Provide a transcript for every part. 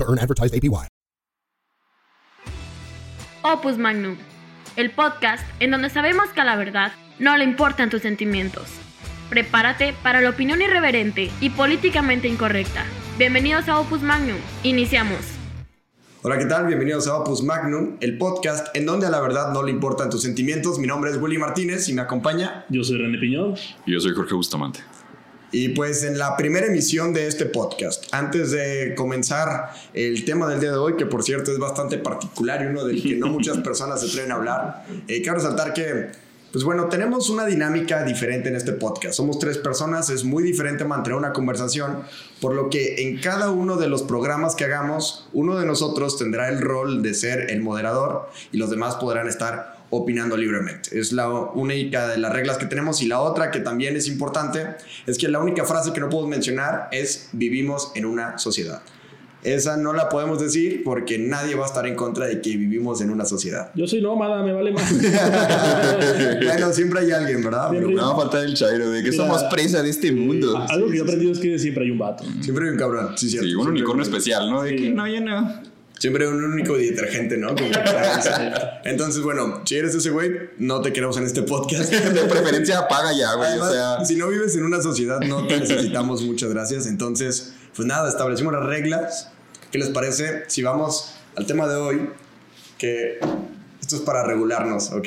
to earn advertised APY. Opus Magnum, el podcast en donde sabemos que a la verdad no le importan tus sentimientos. Prepárate para la opinión irreverente y políticamente incorrecta. Bienvenidos a Opus Magnum. Iniciamos. Hola, ¿qué tal? Bienvenidos a Opus Magnum, el podcast en donde a la verdad no le importan tus sentimientos. Mi nombre es Willy Martínez y me acompaña. Yo soy René Piñón. Y yo soy Jorge Bustamante. Y pues en la primera emisión de este podcast, antes de comenzar el tema del día de hoy, que por cierto es bastante particular y uno del que no muchas personas se atreven a hablar, eh, quiero resaltar que, pues bueno, tenemos una dinámica diferente en este podcast. Somos tres personas, es muy diferente mantener una conversación, por lo que en cada uno de los programas que hagamos, uno de nosotros tendrá el rol de ser el moderador y los demás podrán estar opinando libremente. Es la única de las reglas que tenemos y la otra que también es importante es que la única frase que no puedo mencionar es vivimos en una sociedad. Esa no la podemos decir porque nadie va a estar en contra de que vivimos en una sociedad. Yo soy nómada, me vale más. bueno, siempre hay alguien, ¿verdad? Pero no va a faltar el chairo de que Mira, somos presa de este mundo. Algo que yo he aprendido es que siempre hay un vato. Siempre hay un cabrón, sí, cierto. Sí, un Siempre unicornio especial, ¿no? De que no, ya no. Siempre un único detergente, ¿no? Como- Entonces, bueno, si eres ese güey, no te queremos en este podcast. De preferencia apaga ya, güey. Además, O sea, si no vives en una sociedad, no te necesitamos. Muchas gracias. Entonces, pues nada, establecimos las reglas. ¿Qué les parece si vamos al tema de hoy? Que esto es para regularnos, ¿ok?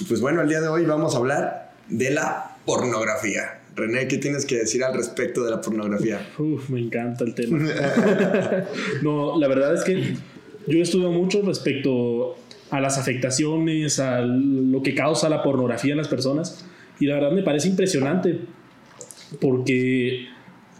Y pues bueno, el día de hoy vamos a hablar de la pornografía. René, ¿qué tienes que decir al respecto de la pornografía? Uf, me encanta el tema. no, la verdad es que yo estudio mucho respecto a las afectaciones, a lo que causa la pornografía en las personas. Y la verdad me parece impresionante porque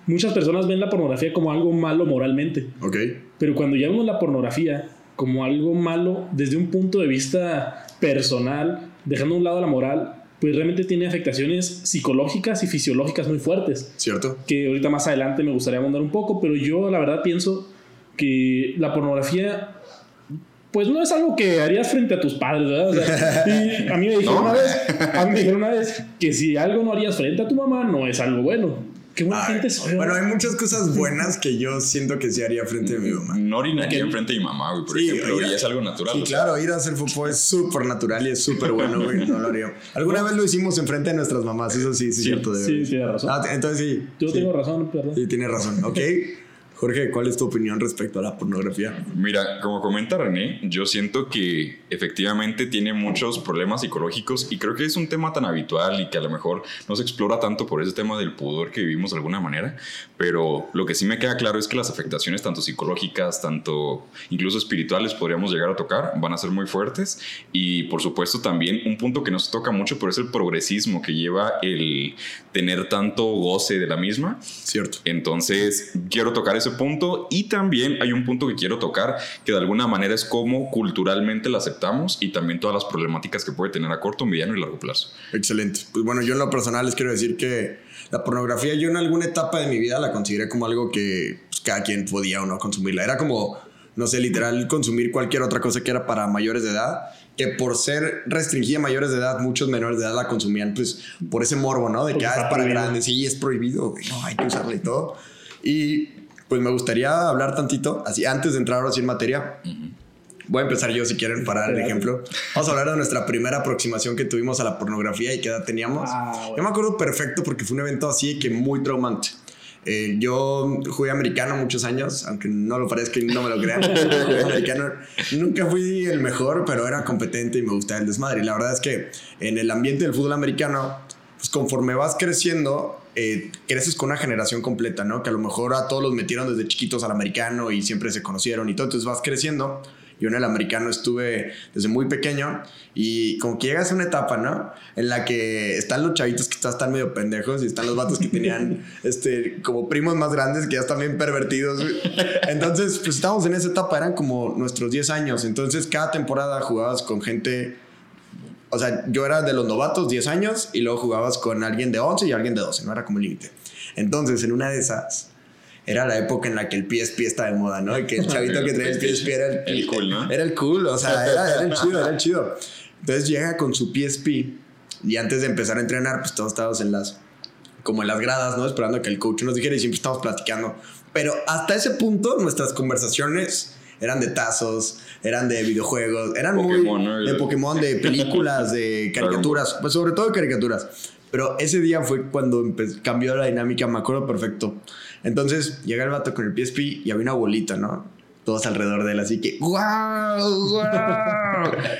muchas personas ven la pornografía como algo malo moralmente. ¿Ok? Pero cuando ya vemos la pornografía como algo malo desde un punto de vista personal, dejando a un lado la moral, pues realmente tiene afectaciones psicológicas y fisiológicas muy fuertes, ¿Cierto? que ahorita más adelante me gustaría abundar un poco, pero yo la verdad pienso que la pornografía pues no es algo que harías frente a tus padres, ¿verdad? O sea, y a mí me dijeron No. una vez, a mí me dijeron una vez que si algo no harías frente a tu mamá no es algo bueno. Qué buena Ay, gente soy. bueno, hay muchas cosas buenas que yo siento que sí haría frente a mi mamá. no orinaría enfrente de mi mamá, güey, por Sí, ejemplo. oiga. Y es algo natural. Sí, sea, claro, ir a hacer fútbol es súper natural y es súper bueno, güey. No lo haría. Alguna vez lo hicimos enfrente de nuestras mamás, eso sí, sí, es cierto. sí, tiene razón. Ah, entonces sí. Yo sí. tengo razón, perdón. Sí, tienes razón. Ok. Jorge, ¿cuál es tu opinión respecto a la pornografía? Mira, como comenta René, yo siento que efectivamente tiene muchos problemas psicológicos y creo que es un tema tan habitual y que a lo mejor no se explora tanto por ese tema del pudor que vivimos de alguna manera, pero lo que sí me queda claro es que las afectaciones tanto psicológicas, tanto incluso espirituales podríamos llegar a tocar, van a ser muy fuertes y por supuesto también un punto que no se toca mucho, pero es el progresismo que lleva el tener tanto goce de la misma Cierto. entonces, quiero tocar ese punto y también hay un punto que quiero tocar que de alguna manera es cómo culturalmente la aceptamos y también todas las problemáticas que puede tener a corto, mediano y largo plazo. Excelente. Pues bueno, yo en lo personal les quiero decir que la pornografía yo en alguna etapa de mi vida la consideré como algo que pues, cada quien podía o no consumirla. Era como, no sé, literal consumir cualquier otra cosa que era para mayores de edad, que por ser restringida a mayores de edad, muchos menores de edad la consumían pues por ese morbo, ¿no? De que ah, es para grandes, sí, es prohibido, güey, no, hay que usarla y todo. Y pues me gustaría hablar tantito, así antes de entrar ahora sí en materia, Voy a empezar yo si quieren para dar el ejemplo. Vamos a hablar de nuestra primera aproximación que tuvimos a la pornografía y qué edad teníamos. Ah, bueno. Yo me acuerdo perfecto porque fue un evento así que muy traumante. Eh, yo jugué americano muchos años, aunque no lo parezca y no me lo crean. Americano. Nunca fui el mejor, pero era competente y me gustaba el desmadre. Y la verdad es que en el ambiente del fútbol americano, pues conforme vas creciendo, eh, creces con una generación completa, ¿no? Que a lo mejor a todos los metieron desde chiquitos al americano y siempre se conocieron y todo. Entonces vas creciendo Yo en el americano estuve desde muy pequeño y como que llegas a una etapa, ¿no? En la que están los chavitos que están medio pendejos y están los vatos que tenían este, como primos más grandes que ya están bien pervertidos. Entonces, pues estábamos en esa etapa, eran como nuestros 10 años. Entonces, cada temporada jugabas con gente o sea, yo era de los novatos, 10 años, y luego jugabas con alguien de 11 y alguien de 12, no era como límite. Entonces, en una de esas, era la época en la que el PSP estaba de moda, ¿no? Y que el chavito que traía el PSP era el, El cool, ¿no? Era el cool, o sea, era, era el chido, era el chido. Entonces llega con su PSP y antes de empezar a entrenar, pues todos estábamos en las, como en las gradas, ¿no? Esperando a que el coach nos dijera y siempre estábamos platicando. Pero hasta ese punto nuestras conversaciones eran de tazos, eran de videojuegos, eran Pokémon, muy de Pokémon, de películas, de caricaturas, pues sobre todo de caricaturas. Pero ese día fue cuando cambió la dinámica, me acuerdo perfecto. Entonces llega el vato con el PSP y había una bolita, ¿no? Todos alrededor de él, así que ¡Wow! ¡Wow!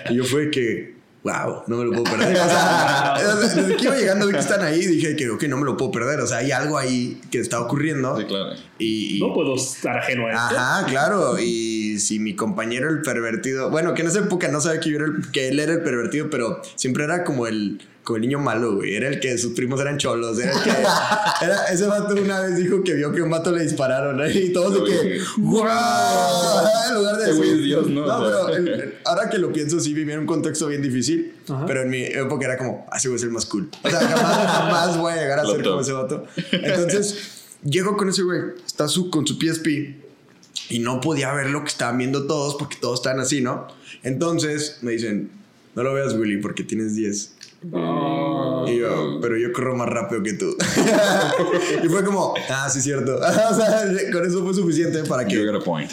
y yo fue que ¡Wow! No me lo puedo perder. O sea, desde que iba llegando vi que están ahí dije que ok, no me lo puedo perder. O sea, hay algo ahí que está ocurriendo. Sí, claro. Y, y- No puedo estar ajeno a esto. Ajá, claro. Y si mi compañero, el pervertido, bueno, que en esa época no sabía que, yo era el- que él era el pervertido, pero siempre era como el, como el niño malo, güey. Era el que sus primos eran cholos. Era el que. Era, ese vato una vez dijo que vio que un vato le dispararon. ¿eh? Y todos de que. ¡Wow! En lugar de decir- Dios, ¿no? O sea. pero el- el- ahora que lo pienso, sí vivía en un contexto bien difícil. Ajá. Pero en mi época era como, ese güey es el más cool. O sea, jamás, jamás voy a llegar a Lo ser como top. ese vato. Entonces, llego con ese güey. Está su, con su PSP y no podía ver lo que estaban viendo todos porque todos estaban así, ¿no? Entonces me dicen, no lo veas, Willy, porque tienes 10. Y yo, pero yo corro más rápido que tú. y fue como, ah, sí, cierto. o sea, con eso fue suficiente para que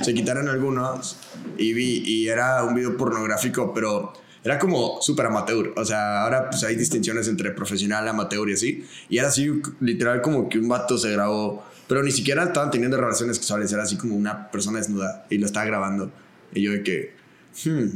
se quitaran algunos. Y vi, y era un video pornográfico, pero era como súper amateur. O sea, ahora pues hay distinciones entre profesional, amateur y así. Y era así, literal, como que un vato se grabó. Pero ni siquiera estaban teniendo relaciones sexuales. Era así como una persona desnuda y lo estaba grabando. Y yo de que, hmm,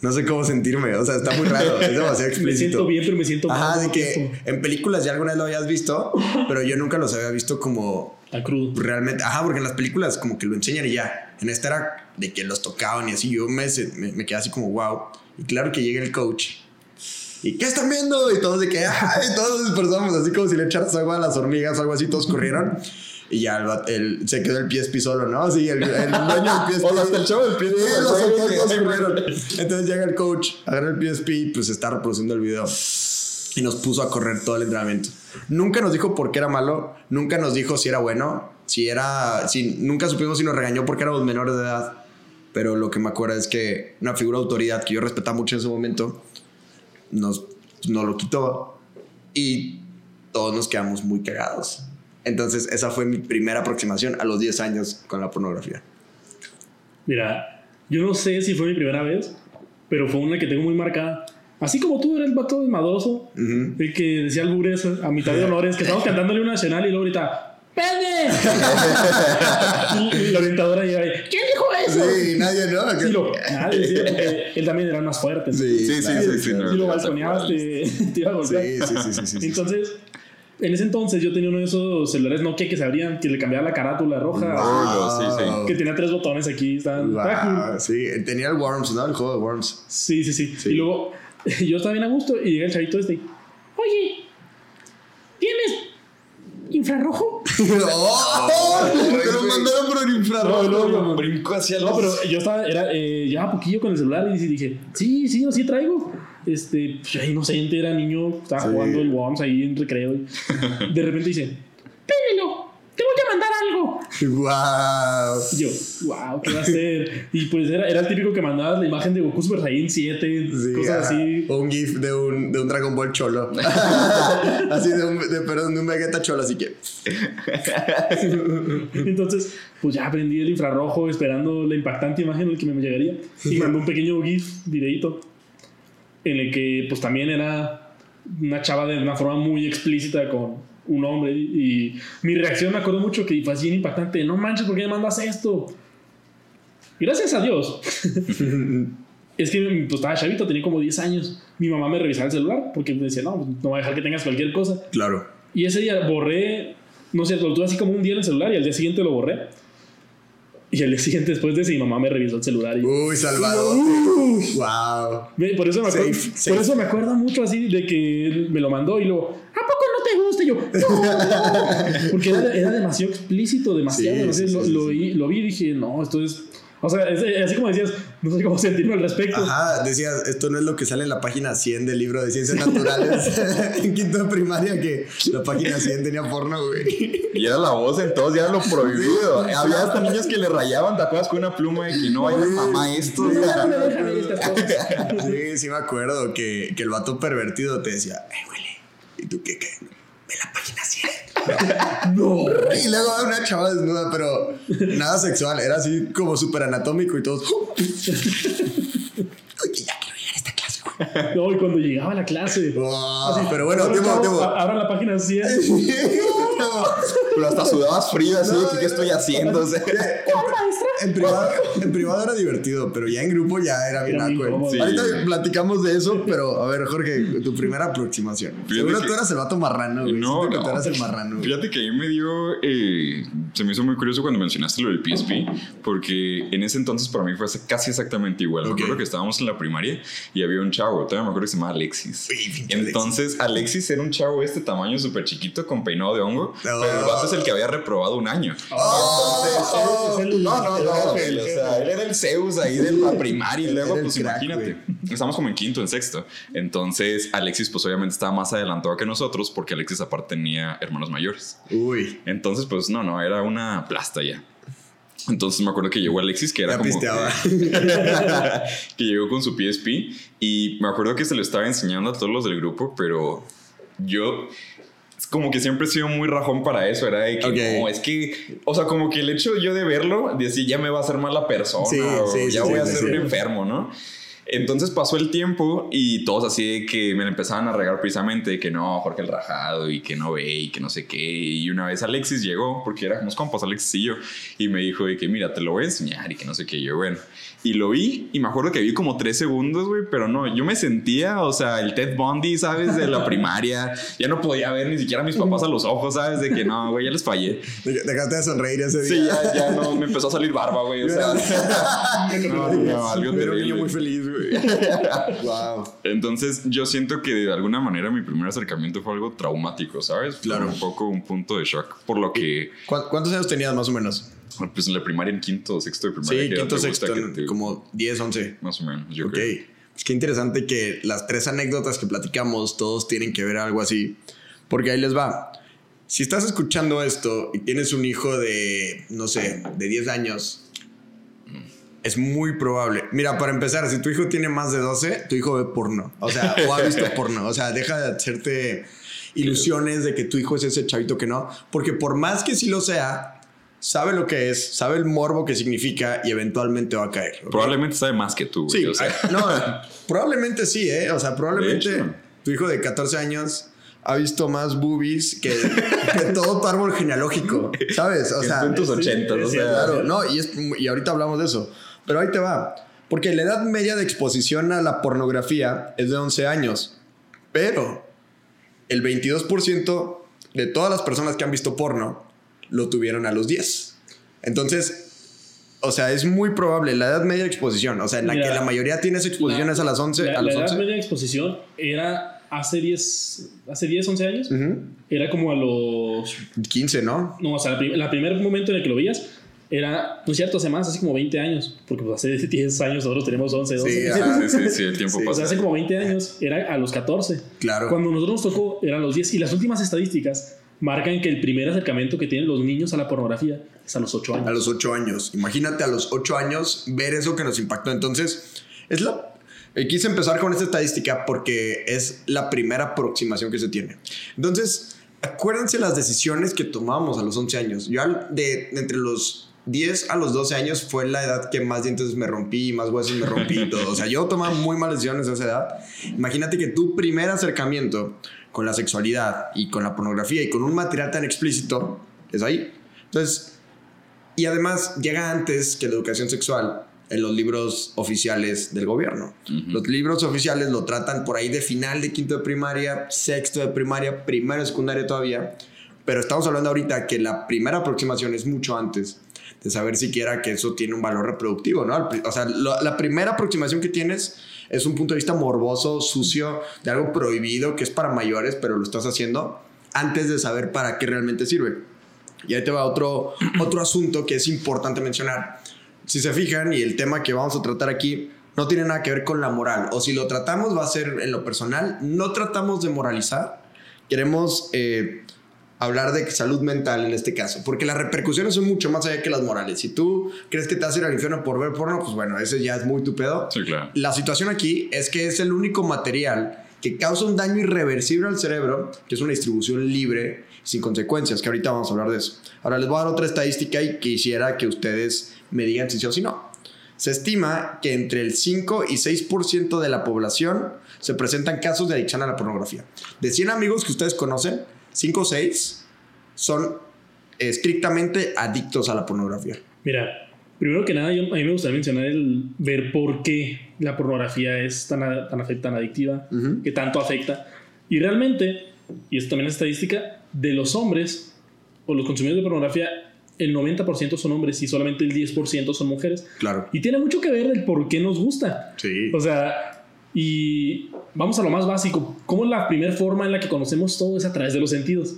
no sé cómo sentirme. O sea, está muy raro. Es demasiado explícito. Me siento bien, pero me siento Ajá, mal. de porque que en películas ya alguna vez lo habías visto, pero yo nunca los había visto como Está crudo. realmente. Ajá, porque en las películas como que lo enseñan y ya. En esta era de que los tocaban y así. Yo me, me, me quedé así como wow. Y claro que llega el coach. ¿Y qué están viendo? Y todos de que, ay, todos nos dispersamos, así como si le echaras agua a las hormigas o algo así, todos corrieron. Y ya el, el- se quedó el PSP solo, ¿no? Sí, el, el dueño del PSP. O hasta el chavo del PSP, Sí, los. Entonces llega el coach, agarra el PSP y pues está reproduciendo el video. Y nos puso a correr todo el entrenamiento. Nunca nos dijo por qué era malo, nunca nos dijo si era bueno, si era. Si, nunca supimos si nos regañó porque éramos menores de edad. Pero lo que me acuerdo es que una figura de autoridad que yo respetaba mucho en ese momento nos, nos lo quitó y todos nos quedamos muy cagados. Entonces, esa fue mi primera aproximación a los 10 años con la pornografía. Mira, yo no sé si fue mi primera vez, pero fue una que tengo muy marcada. Así como tú eres el vato desmadroso, Ujú. el que decía albures a mitad de honores, que estábamos cantándole una nacional y luego ahorita, ¡Pene! y, la orientadora llega ahí, ¿quién dijo eso? Sí, nadie, ¿no? Sí, lo, nadie decía, porque él también era más fuerte. Sí, Sí, sí, sí, sí, claro. no. Si lo balconeabas, te, te iba a golpear. Sí, sí, sí, sí, sí, sí. Entonces, en ese entonces yo tenía uno de esos celulares Nokia que se abrían, que le cambiaba la carátula roja, Oh, sí, sí. que tenía tres botones aquí. Estaban, estaba cool. Wow, sí, tenía el Worms, ¿no? El juego de Worms. Sí, sí, sí, Sí. Y luego yo estaba bien a gusto y llega el chavito este. Oye, ¿tienes infrarrojo? ¡Oh! Te lo mandaron por el infrarrojo. No, no, no. Hacia No, pero yo estaba, era, eh, llevaba poquillo con el celular y dije, sí, sí, sí traigo. Este, pues, era inocente, era niño, estaba Sí. jugando el Worms ahí en recreo. y de repente dice, péguelo, te voy a mandar algo. ¡Wow! Y yo, wow, ¿qué va a hacer? Y pues era, era el típico que mandabas la imagen de Goku Super Saiyan 7, Sí, cosas ajá. así. O un GIF de un, de un Dragon Ball cholo. así de un, de, perdón, de un Vegeta cholo, así que. Entonces, pues ya aprendí el infrarrojo esperando la impactante imagen en la que me llegaría. Y mandó un pequeño GIF, videito, en el que pues también era una chava de una forma muy explícita con un hombre. Y mi reacción me acuerdo mucho que fue así bien impactante. No manches, ¿por qué me mandas esto? Gracias a Dios. es que pues, estaba chavito, tenía como 10 años. Mi mamá me revisaba el celular porque me decía, no, no voy a dejar que tengas cualquier cosa. Claro. Y ese día borré, no sé, lo tuve así como un día en el celular y al día siguiente lo borré. Y el día siguiente después de eso, mi mamá me revisó el celular. Y, Uy, Salvador. wow. Por, eso me acuerdo, Safe, por eso me acuerdo mucho así de que me lo mandó y luego, ¿a poco no te gusta? Y yo, no. Porque era, era demasiado explícito, demasiado. Sí, lo, sí, lo vi y dije, no, esto es. O sea, es- así como decías, no sé cómo sentirme al respecto. Ajá, decías, esto no es lo que sale en la página 100 del libro de ciencias naturales en quinto de primaria, que la página 100 tenía porno, güey. Y era la voz en todos, ya era lo prohibido. Había hasta niños que le rayaban tatuadas con una pluma de que no vaya mamá esto. Sí, sí me acuerdo que, que el vato pervertido te decía, eh, huele, ¿y tú qué qué? Ve la página 100. No. Y luego una chava desnuda, pero nada sexual, era así como súper anatómico y todo. Oye, ya quiero llegar a esta clase, güey. No, y cuando llegaba a la clase. Wow, pero bueno, Ahora, tiempo, tiempo. a- Abran la página 100. Pero hasta sudabas frío así, que, ¿qué estoy haciendo? O sea, En privado, en privado era divertido, pero ya en grupo ya era bien Era incómodo. Sí. Ahorita platicamos de eso, pero a ver, Jorge, tu primera aproximación. Fíjate Seguro que- tú eras el vato marrano, güey. No, no. tú eras el marrano. güey. Fíjate que ahí me dio. eh, se me hizo muy curioso cuando mencionaste lo del PSP, porque en ese entonces para mí fue casi exactamente igual. Ok. Me acuerdo que estábamos en la primaria y había un chavo, todavía me acuerdo que se llamaba Alexis. Uy, Entonces, Alexis era un chavo de este tamaño súper chiquito con peinado de hongo, pero el vato es el que había reprobado un año. Oh, Es el- No, no, el- o sea, él era el Zeus ahí de la primaria y luego, pues crack, imagínate, estamos como en quinto, en sexto. Entonces, Alexis, pues obviamente estaba más adelantado que nosotros porque Alexis aparte tenía hermanos mayores. Uy, Entonces, pues no, no, era una plasta ya. Entonces me acuerdo que llegó Alexis, que era ya como que llegó con su PSP y me acuerdo que se lo estaba enseñando a todos los del grupo, pero yo como que siempre he sido muy rajón para eso, era de que Ok. no, es que, o sea, como que el hecho yo de verlo, de decir ya me va a hacer mala persona, Sí, o sí, ya sí, voy a ser un enfermo, ¿no? Entonces pasó el tiempo y todos así de que me empezaban a regar precisamente de que no, Jorge el rajado y que no ve y que no sé qué. Y una vez Alexis llegó, porque éramos compas, Alexis y yo, y me dijo de que mira, te lo voy a enseñar y que no sé qué. Y yo, bueno, y lo vi y me acuerdo que vi como tres segundos, güey, pero no, yo me sentía, o sea, el Ted Bundy, ¿sabes? De la primaria. Ya no podía ver ni siquiera a mis papás a los ojos, ¿sabes? De que no, güey, ya les fallé. Dejaste de sonreír ese Sí, día. ya, ya no, me empezó a salir barba, güey. O sea, no, no, algo Era un niño terrible. muy feliz, güey. wow. Entonces, yo siento que de alguna manera mi primer acercamiento fue algo traumático, ¿sabes? Fue Claro. Un poco un punto de shock. Por lo que, ¿Cuán- ¿Cuántos años tenías más o menos? Pues en la primaria, en quinto o sexto de primaria. Sí, ¿qué quinto, sexto, te- como 10, 11. Más o menos, yo Ok. creo. Es que interesante que las tres anécdotas que platicamos, todos tienen que ver algo así. Porque ahí les va. Si estás escuchando esto y tienes un hijo de, no sé, de 10 años, es muy probable. Mira, para empezar, si tu hijo tiene más de 12, tu hijo ve porno. O sea, o ha visto porno. O sea, deja de hacerte ilusiones de que tu hijo es ese chavito que no. Porque por más que sí lo sea, sabe lo que es, sabe el morbo que significa y eventualmente va a caer. Probablemente sabe más que tú, güey. Sí, o sea. ay, no, probablemente sí, ¿eh? O sea, probablemente tu hijo de 14 años ha visto más boobies que, que todo tu árbol genealógico, ¿sabes? O sea, en tus ochentas, o sí, sea. claro, no, y, es- y ahorita hablamos de eso. Pero ahí te va. Porque la edad media de exposición a la pornografía es de 11 años. Pero el 22% de todas las personas que han visto porno lo tuvieron a los 10. Entonces, o sea, es muy probable la edad media de exposición. O sea, en la Mira, que la mayoría tiene esa exposición es a las 11. La, a los la edad 11. media de exposición era hace 10, hace 10 11 años. Ujú. Era como a los. 15, ¿no? No, o sea, el primer momento en el que lo veías era, pues cierto, hace más, hace como 20 años. Porque pues, hace 10 años nosotros tenemos 11, 12. Sí, ajá. Sí, sí, sí, el tiempo Sí. O sea, pasa. hace como 20 años era a los 14. Claro. Cuando nosotros nos tocó eran los 10. Y las últimas estadísticas marcan que el primer acercamiento que tienen los niños a la pornografía es a los 8 años. A los 8 años. Imagínate a los 8 años ver eso que nos impactó. Entonces, es la. eh, Quise empezar con esta estadística porque es la primera aproximación que se tiene. Entonces, acuérdense las decisiones que tomábamos a los 11 años. Yo de, de entre los 10 a los 12 años fue la edad que más dientes me rompí, más huesos me rompí y todo. O sea, yo tomaba muy malas decisiones a esa edad. Imagínate que tu primer acercamiento con la sexualidad y con la pornografía y con un material tan explícito es ahí. Entonces, y además llega antes que la educación sexual en los libros oficiales del gobierno. Los libros oficiales lo tratan por ahí de final de quinto de primaria, sexto de primaria, primero de secundaria todavía. Pero estamos hablando ahorita que la primera aproximación es mucho antes. De saber siquiera que eso tiene un valor reproductivo, ¿no? O sea, la primera aproximación que tienes es un punto de vista morboso, sucio, de algo prohibido que es para mayores, pero lo estás haciendo antes de saber para qué realmente sirve. Y ahí te va otro, otro asunto que es importante mencionar. Si se fijan, y el tema que vamos a tratar aquí no tiene nada que ver con la moral, o si lo tratamos va a ser en lo personal, no tratamos de moralizar, queremos eh, hablar de salud mental en este caso, porque las repercusiones son mucho más allá que las morales. Si tú crees que te vas a ir al infierno por ver porno, pues bueno, ese ya es muy tu pedo. Sí, claro. La situación aquí es que es el único material que causa un daño irreversible al cerebro, que es una distribución libre, sin consecuencias, que ahorita vamos a hablar de eso. Ahora les voy a dar otra estadística y quisiera que ustedes me digan si sí o si no. Se estima que entre el 5 y 6% de la población se presentan casos de adicción a la pornografía. De 100 amigos que ustedes conocen, 5 o 6 son estrictamente adictos a la pornografía. Mira, primero que nada, yo, a mí me gustaría mencionar el ver por qué la pornografía es tan, tan, tan adictiva, que tanto afecta. Y realmente, y esto también es estadística, de los hombres o los consumidores de pornografía, el 90% son hombres y solamente el 10% son mujeres. Claro. Y tiene mucho que ver el por qué nos gusta. Sí. O sea, y vamos a lo más básico. ¿Cómo la primera forma en la que conocemos todo es a través de los sentidos?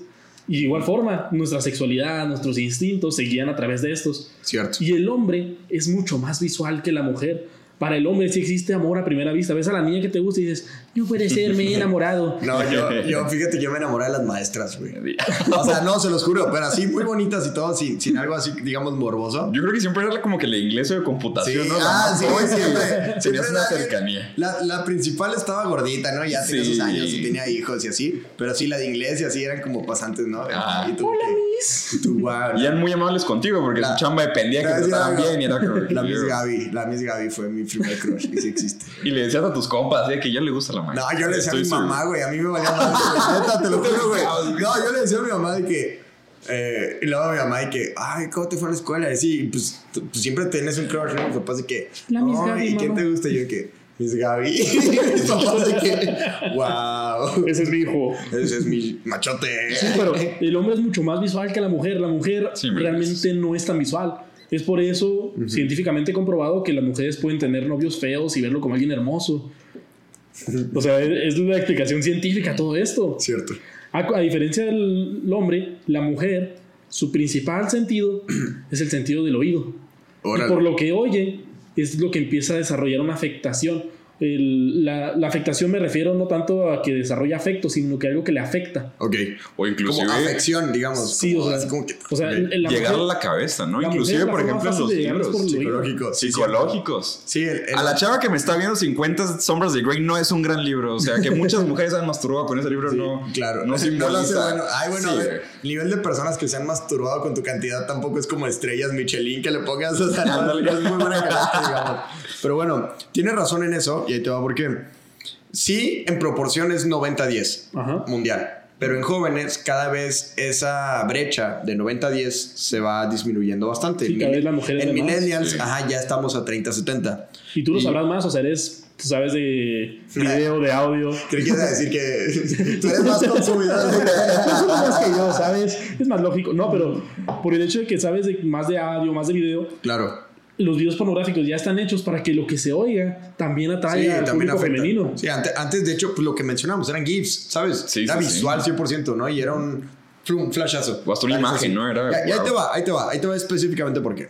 Y de igual forma, nuestra sexualidad, nuestros instintos se guían a través de estos. Cierto. Y el hombre es mucho más visual que la mujer para el hombre sí existe amor a primera vista. Ves a la niña que te gusta y dices, no puede ser, me he enamorado. No, yo, yo fíjate, yo me enamoré de las maestras, güey. O sea, no, se los juro, pero así muy bonitas y todo, sin, sin algo así, digamos, morboso. Yo creo que siempre era como que la inglés o de computación, ¿no? ah, sí, siempre. Tenías una cercanía. La, la, principal estaba gordita, ¿no? Ya tenía sus años y tenía hijos y así, pero sí la de inglés y así eran como pasantes, ¿no? Ah. Y tú, Hola, Miss. Tú, wow, y eran muy amables contigo porque la, su chamba dependía que te trataran bien y era como... La Miss Gaby, la Miss Gaby fue mi primer crush y sí existe. Y le decías a tus compas, ¿eh? que ya le gusta la No, yo le decía a mi mamá, güey. A mí me valía más. te lo juro, güey. No, yo le decía a mi mamá de que. Eh, y luego a mi mamá de que, ay, ¿cómo te fue a la escuela? Y sí, pues, pues siempre tienes un crush, ¿no? Mis papás de que, la Miss Gaby, ¿y quién te gusta? Y yo de que, Miss Gaby. mis papás de que, wow. Ese es mi hijo. Ese es mi machote. Sí, pero el hombre es mucho más visual que la mujer. La mujer sí, realmente no es tan visual. Es por eso, uh -huh. científicamente comprobado, que las mujeres pueden tener novios feos y verlo como alguien hermoso. O sea, es la explicación científica a todo esto. Cierto. A, a, diferencia del hombre, la mujer, su principal sentido es el sentido del oído. Órale. Y por lo que oye, es lo que empieza a desarrollar una afectación. El, la, la, afectación me refiero no tanto a que desarrolla afecto, sino que algo que le afecta. Ok. O inclusive... Como afección, digamos. Sí, como, o sea, como que, o sea okay. la llegar mujer, a la cabeza, ¿no? la Inclusive, por ejemplo, en los libros psicológicos. Psicológicos. Sí, el, el, a la chava que me está viendo 50 sombras de Grey no es un gran libro. O sea, que muchas mujeres han masturbado con ese libro, sí, no. Claro. No simboliza. bueno. Ay, bueno, sí, a ver, el nivel de personas que se han masturbado con tu cantidad tampoco es como estrellas Michelin que le pongas. O sea, no, es muy buena calidad, digamos. Pero bueno, tienes razón en eso y ahí te va porque sí, en proporción es 90-10 mundial. Pero en jóvenes, cada vez esa brecha de 90-10 se va disminuyendo bastante. Sí, cada vez las mujeres en millennials, sí. ajá, ya estamos a 30-70. Y tú lo sabrás más, o sea, eres tú sabes de video, de audio. ¿Qué quieres decir? Que tú eres más consumidor de más que yo, ¿sabes? Es más lógico. No, pero por el hecho de que sabes de, más de audio, más de video. Claro los videos pornográficos ya están hechos para que lo que se oiga también atraiga sí, al también público afecta. femenino. Sí, antes, antes, de hecho, pues, lo que mencionamos eran GIFs, ¿sabes? Sí, Era sí, visual sí. 100%, ¿no? Y era un, un flashazo. O hasta una imagen, ¿no? Era, y, y ahí te va, ahí te va, ahí te va específicamente por qué.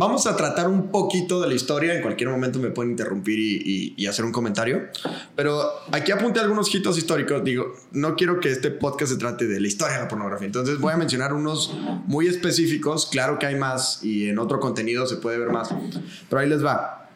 Vamos a tratar un poquito de la historia. En cualquier momento me pueden interrumpir y, hacer un comentario. Pero aquí apunté algunos hitos históricos. Digo, no quiero que este podcast se trate de la historia de la pornografía. Entonces voy a mencionar unos muy específicos. Claro que hay más y en otro contenido se puede ver más. Pero ahí les va.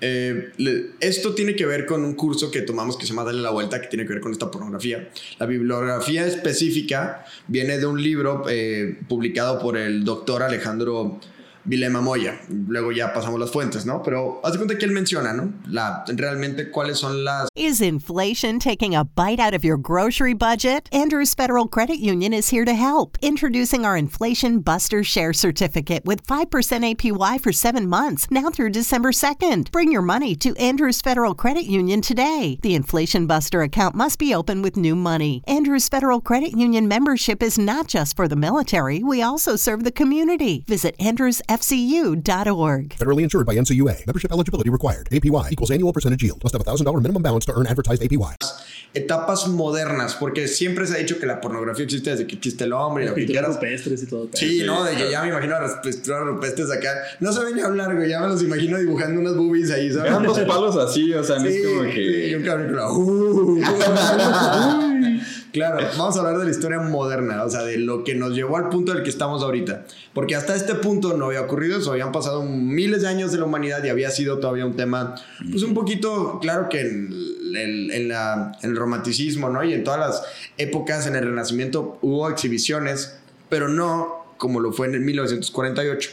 Eh, le, esto tiene que ver con un curso que tomamos que se llama Dale la Vuelta, que tiene que ver con esta pornografía. La bibliografía específica viene de un libro eh, publicado por el doctor Alejandro Moya. Luego ya pasamos las fuentes, ¿no? Pero haz de cuenta que él menciona, ¿no? La, realmente cuáles son las... Is inflation taking a bite out of your grocery budget? Andrews Federal Credit Union is here to help. Introducing our Inflation Buster Share Certificate with 5% APY for seven months, now through December 2nd. Bring your money to Andrews Federal Credit Union today. The Inflation Buster account must be open with new money. Andrews Federal Credit Union membership is not just for the military. We also serve the community. Visit Andrews fcu.org. Federally insured by NCUA. Membership eligibility required. APY equals annual percentage yield. Must have a $1,000 minimum balance to earn advertised APY. Etapas modernas, porque siempre se ha dicho que la pornografía existe desde que existe el hombre y lo que quieras. rupestres y todo. Sí, no, de que ya me imagino a las pinturas rupestres acá. No saben ni hablar, güey. Ya me los imagino dibujando unas boobies ahí, ¿sabes? Eran dos palos así, o sea, no Sí, es como sí, que. un cabrón con la- Uh. claro, vamos a hablar de la historia moderna, o sea, de lo que nos llevó al punto del que estamos ahorita. Porque hasta este punto no había ocurrido eso, habían pasado miles de años de la humanidad y había sido todavía un tema, pues un poquito, claro que en el, en la- en el romanticismo, ¿no? Y en todas las épocas, en el Renacimiento, hubo exhibiciones, pero no como lo fue en el 1948.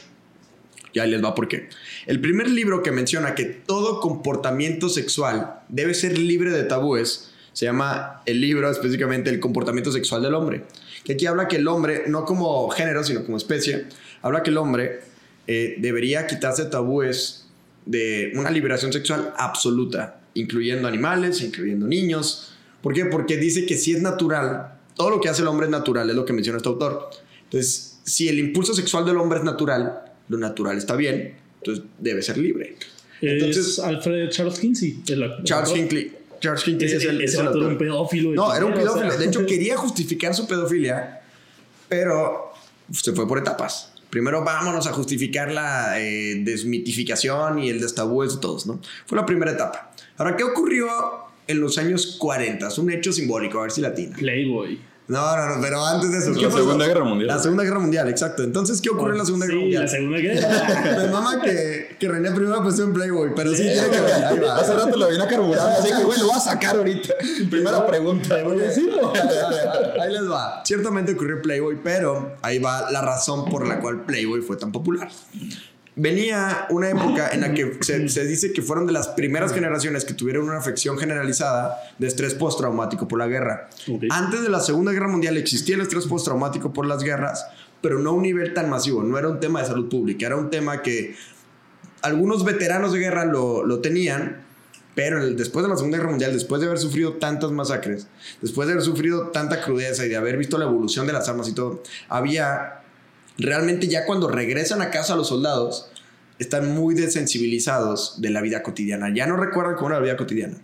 Y ahí les va por qué. El primer libro que menciona que todo comportamiento sexual debe ser libre de tabúes se llama el libro específicamente El comportamiento sexual del hombre. Que aquí habla que el hombre, no como género, sino como especie, habla que el hombre eh, debería quitarse tabúes de una liberación sexual absoluta, incluyendo animales, incluyendo niños. ¿Por qué? Porque dice que si es natural, todo lo que hace el hombre es natural, es lo que menciona este autor. Entonces, si el impulso sexual del hombre es natural, lo natural está bien, entonces debe ser libre. Entonces, Entonces- Alfred Charles Kinsey. el ac- Charles el- Hinckley. Charles Hinckley es el, es el era un autor. pedófilo. No, era un primera, o sea. pedófilo. De hecho, quería justificar su pedofilia, pero se fue por etapas. Primero vámonos a justificar la eh, desmitificación y el destabúes de todos, ¿no? Fue la primera etapa. Ahora, ¿qué ocurrió en los años 40? Es un hecho simbólico, a ver si latina. Playboy. No, no, no, pero antes de eso. La. Segunda Guerra Mundial. La Segunda Guerra Mundial, exacto. Entonces, ¿qué ocurrió en la Segunda Guerra Sí, Mundial? la Segunda Guerra. Me mama que, que René primero puso en Playboy, pero sí tiene que ver. Ahí va. Hace rato lo vine a carburar, así que bueno, lo voy a sacar ahorita. Primera pregunta. Voy a decirlo. Ahí les va. Ciertamente ocurrió Playboy, pero ahí va la razón por la cual Playboy fue tan popular. Venía una época en la que se, se dice que fueron de las primeras generaciones que tuvieron una afección generalizada de estrés postraumático por la guerra. Antes de la Segunda Guerra Mundial existía el estrés postraumático por las guerras, pero no a un nivel tan masivo. No era un tema de salud pública, era un tema que algunos veteranos de guerra lo, lo tenían, pero el- después de la Segunda Guerra Mundial, después de haber sufrido tantas masacres, después de haber sufrido tanta crudeza y de haber visto la evolución de las armas y todo, había realmente ya cuando regresan a casa los soldados, están muy desensibilizados de la vida cotidiana. Ya no recuerdan cómo era la vida cotidiana.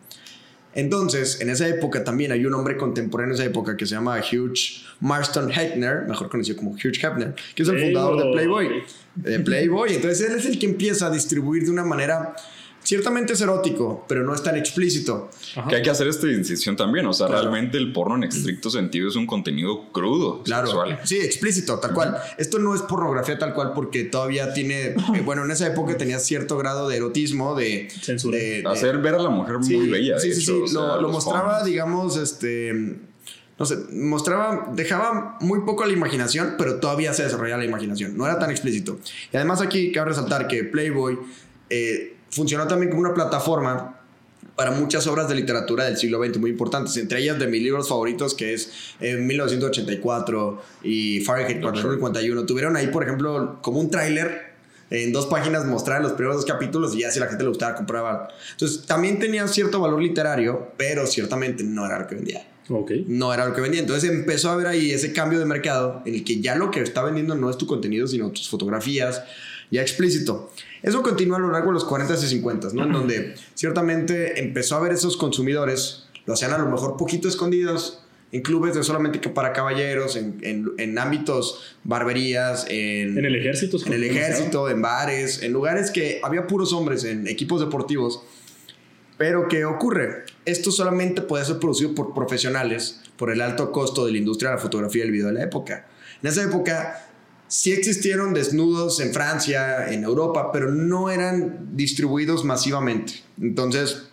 Entonces, en esa época también hay un hombre contemporáneo en esa época que se llama Hugh Marston Hefner, mejor conocido como Hugh Hefner, que es el fundador de Playboy. De Playboy. Entonces, él es el que empieza a distribuir de una manera ciertamente es erótico, pero no es tan explícito. Que hay que hacer esta distinción también. O sea, realmente el porno en estricto sentido es un contenido crudo, Claro. sexual. Sí, explícito, tal cual. Esto no es pornografía tal cual porque todavía tiene, eh, bueno, en esa época tenía cierto grado de erotismo, de... Censura. de- de- Hacer ver a la mujer Sí, muy bella. Sí, de sí, hecho, sí. o sea, lo, mostraba, hombres. digamos, este. No sé, mostraba, dejaba muy poco a la imaginación, pero todavía se desarrollaba la imaginación. No era tan explícito. Y además, aquí cabe resaltar que Playboy eh, funcionó también como una plataforma para muchas obras de literatura del siglo XX muy importantes, entre ellas de mis libros favoritos, que es eh, 1984 y Fahrenheit 451. Tuvieron ahí, por ejemplo, como un tráiler en dos páginas mostrar los primeros dos capítulos y ya si a la gente le gustaba compraba. Entonces también tenía cierto valor literario, pero ciertamente no era lo que vendía. Ok. No era lo que vendía. Entonces empezó a haber ahí ese cambio de mercado en el que ya lo que está vendiendo no es tu contenido, sino tus fotografías, ya explícito. Eso continúa a lo largo de los 40 y 50, ¿no? En donde ciertamente empezó a haber esos consumidores, lo hacían a lo mejor poquito escondidos, en clubes de solamente que para caballeros, en, en- en ámbitos, barberías, en, En el ejército. en el ejército, en bares, en lugares que había puros hombres, en equipos deportivos. Pero ¿qué ocurre? Esto solamente puede ser producido por profesionales por el alto costo de la industria de la fotografía y el video de la época. En esa época sí existieron desnudos en Francia, en Europa, pero no eran distribuidos masivamente. Entonces,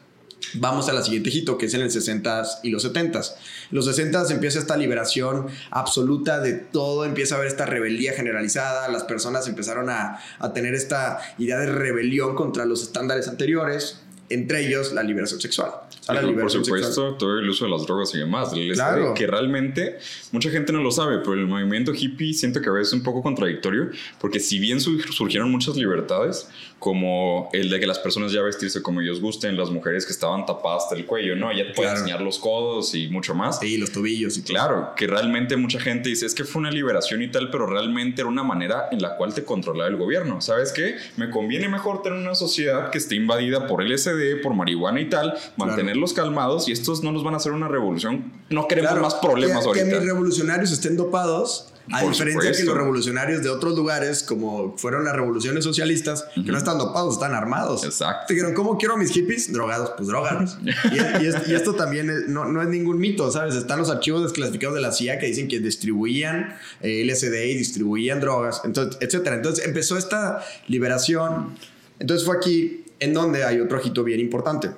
Vamos a la siguiente hito, que es en los 60s y los 70s. En los 60s empieza esta liberación absoluta de todo, empieza a haber esta rebeldía generalizada, las personas empezaron a, a tener esta idea de rebelión contra los estándares anteriores, entre ellos la liberación sexual. La por supuesto, sexual. todo el uso de las drogas y demás. El Claro. Que realmente mucha gente no lo sabe, pero el movimiento hippie siento que a veces es un poco contradictorio, porque si bien sur- surgieron muchas libertades, como el de que las personas ya vestirse como ellos gusten, las mujeres que estaban tapadas hasta el cuello, ¿no? Ya te pueden enseñar los codos y mucho más. Sí, los tobillos y todo. Claro, que realmente mucha gente dice es que fue una liberación y tal, pero realmente era una manera en la cual te controlaba el gobierno. ¿Sabes qué? Me conviene mejor tener una sociedad que esté invadida por LSD, por marihuana y tal, mantenerlos calmados y estos no nos van a hacer una revolución. No queremos Claro, más problemas que, que ahorita. mis revolucionarios estén dopados. A Por diferencia que supuesto. los revolucionarios de otros lugares, como fueron las revoluciones socialistas, que no están dopados, están armados. Exacto. Dijeron, ¿cómo quiero a mis hippies? Drogados, pues drogados. y, y y esto también es- no, no es ningún mito, ¿sabes? Están los archivos desclasificados de la CIA que dicen que distribuían eh, LSD y distribuían drogas, entonces, etcétera. Entonces empezó esta liberación. Entonces fue aquí en donde hay otro ojito bien importante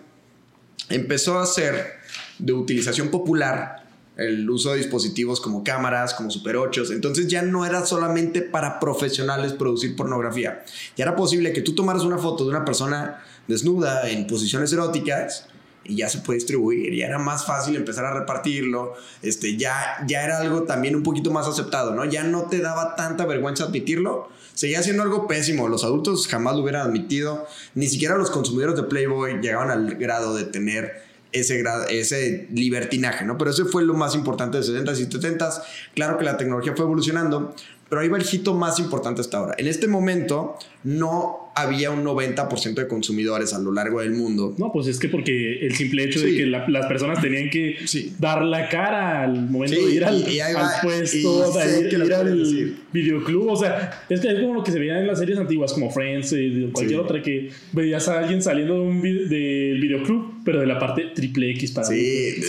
empezó a ser de utilización popular el uso de dispositivos como cámaras, como Super 8. Entonces ya no era solamente para profesionales producir pornografía. Ya era posible que tú tomaras una foto de una persona desnuda en posiciones eróticas y ya se puede distribuir, ya era más fácil empezar a repartirlo, este, ya, ya era algo también un poquito más aceptado, ¿no? Ya no te daba tanta vergüenza admitirlo, seguía siendo algo pésimo, los adultos jamás lo hubieran admitido, ni siquiera los consumidores de Playboy llegaban al grado de tener ese, ese libertinaje, ¿no? Pero eso fue lo más importante de 70s y 70s. Claro que la tecnología fue evolucionando, pero ahí va el hito más importante hasta ahora. En este momento no había un 90% de consumidores a lo largo del mundo. No, pues es que porque el simple hecho de que la- las personas tenían que Sí. dar la cara al momento Sí, de ir al, y- y ahí al va, puesto, y de ir, al decir. videoclub. O sea, es que es como lo que se veía en las series antiguas, como Friends, de cualquier otra, que veías a alguien saliendo de un vi- del videoclub, pero de la parte triple X para Sí,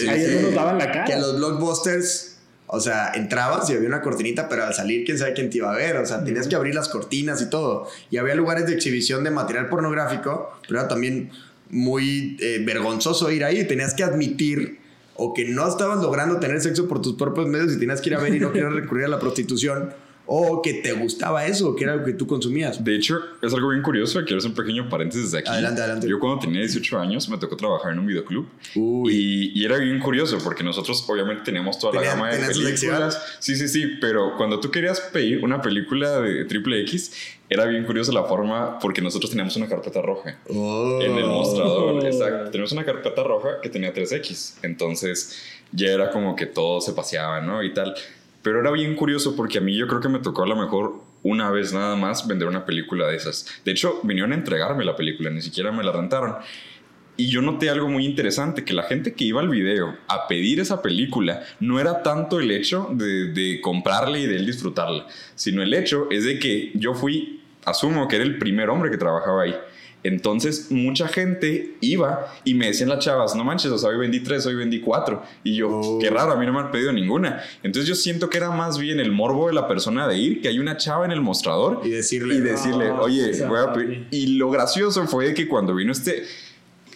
Ahí es donde nos daban la cara. Que a los blockbusters, o sea, entrabas y había una cortinita, pero al salir, quién sabe quién te iba a ver. O sea, tenías que abrir las cortinas y todo. Y había lugares de exhibición de material pornográfico, pero era también muy eh, vergonzoso ir ahí. Tenías que admitir o que no estabas logrando tener sexo por tus propios medios y tenías que ir a ver y no querías recurrir a la prostitución. O que te gustaba eso, que era lo que tú consumías. De hecho, es algo bien curioso. Quiero hacer un pequeño paréntesis de aquí. Adelante, adelante. Yo cuando tenía 18 años me tocó trabajar en un videoclub. Y, y era bien curioso porque nosotros obviamente teníamos toda la gama de películas. Sí, sí, sí. Pero cuando tú querías pedir una película de triple X, era bien curioso la forma porque nosotros teníamos una carpeta roja. Oh. En el mostrador, exacto. Tenemos una carpeta roja que tenía 3X. Entonces ya era como que todo se paseaba, ¿no? Y tal. Pero era bien curioso porque a mí yo creo que me tocó a lo mejor una vez nada más vender una película de esas. De hecho, vinieron a entregarme la película, ni siquiera me la rentaron. Y yo noté algo muy interesante, que la gente que iba al video a pedir esa película no era tanto el hecho de, de comprarla y de él disfrutarla, sino el hecho es de que yo fui, asumo que era el primer hombre que trabajaba ahí. Entonces mucha gente iba y me decían las chavas, no manches, o sea, hoy vendí tres, hoy vendí cuatro. Y yo, Oh. qué raro, a mí no me han pedido ninguna. Entonces yo siento que era más bien el morbo de la persona de ir, que hay una chava en el mostrador Y decirle, y decirle, "No, oye, voy a papi". pedir. Y lo gracioso fue que cuando vino este,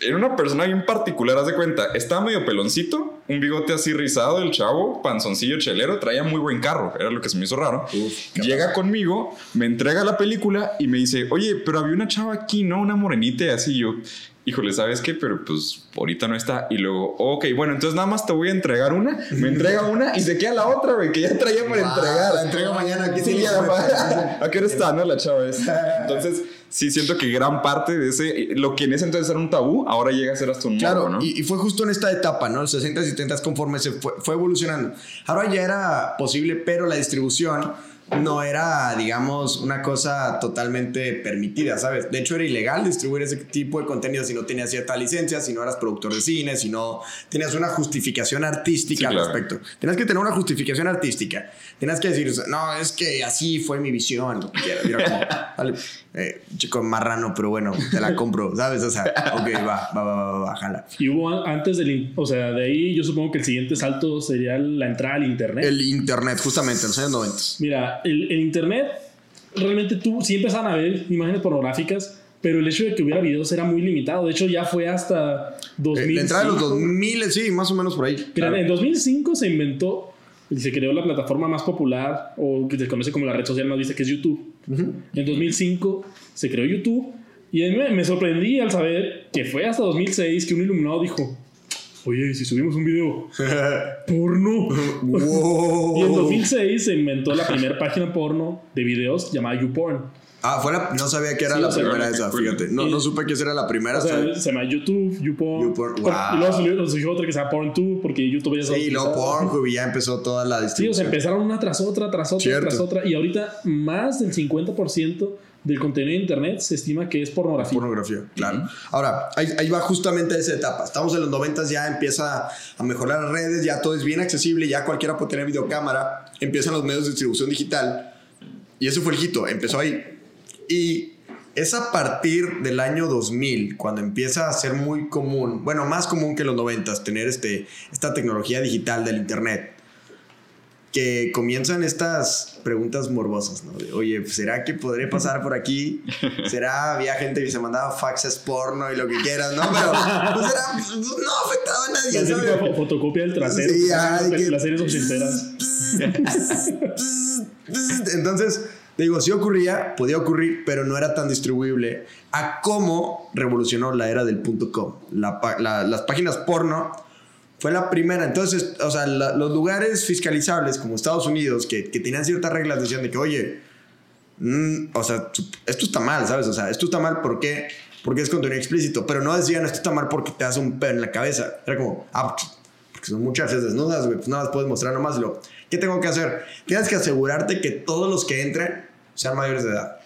era una persona bien particular, haz de cuenta, estaba medio peloncito, un bigote así rizado, el chavo, panzoncillo chelero, traía muy buen carro, era lo que se me hizo raro. Uf, Llega conmigo, me entrega la película y me dice, oye, pero había una chava aquí, ¿no? Una morenita y así yo. Híjole, ¿sabes qué? Pero pues ahorita no está. Y luego, ok, bueno, entonces nada más te voy a entregar una. Me entrega una y se queda la otra, güey, que ya traía para entregar. la entrego mañana, aquí Sí, ya, ¿A qué hora está, no? La chava es. Entonces, sí siento que gran parte de ese, lo que en ese entonces era un tabú, ahora llega a ser hasta un Claro, morbo, ¿no? y, y fue justo en esta etapa, ¿no? Los 60 y 70 conforme se fue, fue evolucionando. Ahora ya era posible, pero la distribución no era, digamos, una cosa totalmente permitida, ¿sabes? De hecho, era ilegal distribuir ese tipo de contenido si no tenías cierta licencia, si no eras productor de cine, si no tenías una justificación artística Sí, al claro. respecto. Tenías que tener una justificación artística. Tenías que decir, no, es que así fue mi visión, lo que quieras. Mira, como, vale, eh, chico marrano, pero bueno, te la compro, ¿sabes? O sea, ok, va, va, va, va, va, jala. Y hubo an- antes del, o sea, de ahí yo supongo que el siguiente salto sería la entrada al internet. El internet, justamente, en los años 90. Mira, el, el internet, realmente tú sí empezaban a ver imágenes pornográficas, pero el hecho de que hubiera videos era muy limitado. De hecho, ya fue hasta 2005. Eh, La entrada de los 2000, sí, más o menos por ahí. Mira, En 2005 se inventó y se creó la plataforma más popular o que se conoce como la red social más vista que es YouTube. En 2005 se creó YouTube y a mí me, me sorprendí al saber que fue hasta 2006 que un iluminado dijo, oye, ¿y si subimos un video porno. Wow. y en 2006 se inventó la primera página porno de videos llamada YouPorn. Ah, fue la, no sabía que era Sí, la primera esa, fíjate. No, Y- no supe que esa era la primera. O sea, se llama YouTube, YouPorn. YouPorn, Por- wow. Y luego surgió, surgió otra que se llama Porn2 porque YouTube ya se sí, luego Pornhub y ya empezó toda la Sí, o sea, distribución. empezaron una tras otra, tras otra, Cierto. tras otra. Y ahorita más del 50% del contenido de Internet se estima que es pornografía. pornografía, claro. Ahora, ahí, ahí va justamente esa etapa. Estamos en los 90 ya empieza a mejorar las redes, ya todo es bien accesible, ya cualquiera puede tener videocámara, empiezan los medios de distribución digital. Y eso fue el hito, empezó ahí. Y es a partir del año 2000 cuando empieza a ser muy común, bueno, más común que los 90 tener este, esta tecnología digital del internet. Que comienzan estas preguntas morbosas, ¿no? De, oye, pues, ¿será que podré pasar por aquí? ¿Será? Había gente que se mandaba faxes porno y lo que quieras, ¿no? Pero pues, era- pues, no afectaba a nadie, ¿sabes? fo- fotocopia del trasero. Sí, ay, que- Las series ochenteras. Entonces, digo, sí ocurría, podía ocurrir, pero no era tan distribuible a cómo revolucionó la era del punto com. La la- las páginas porno fue la primera. Entonces, o sea, la- los lugares fiscalizables como Estados Unidos, que, que tenían ciertas reglas, decían de que, oye, mm, o sea, esto está mal, ¿sabes? O sea, esto está mal porque, porque es contenido explícito, pero no decían esto está mal porque te hace un pedo en la cabeza. Era como, ah, pues, porque son muchachas desnudas, güey, pues nada más puedes mostrar nomás. Lo, ¿Qué tengo que hacer? Tienes que asegurarte que todos los que entren sean mayores de edad.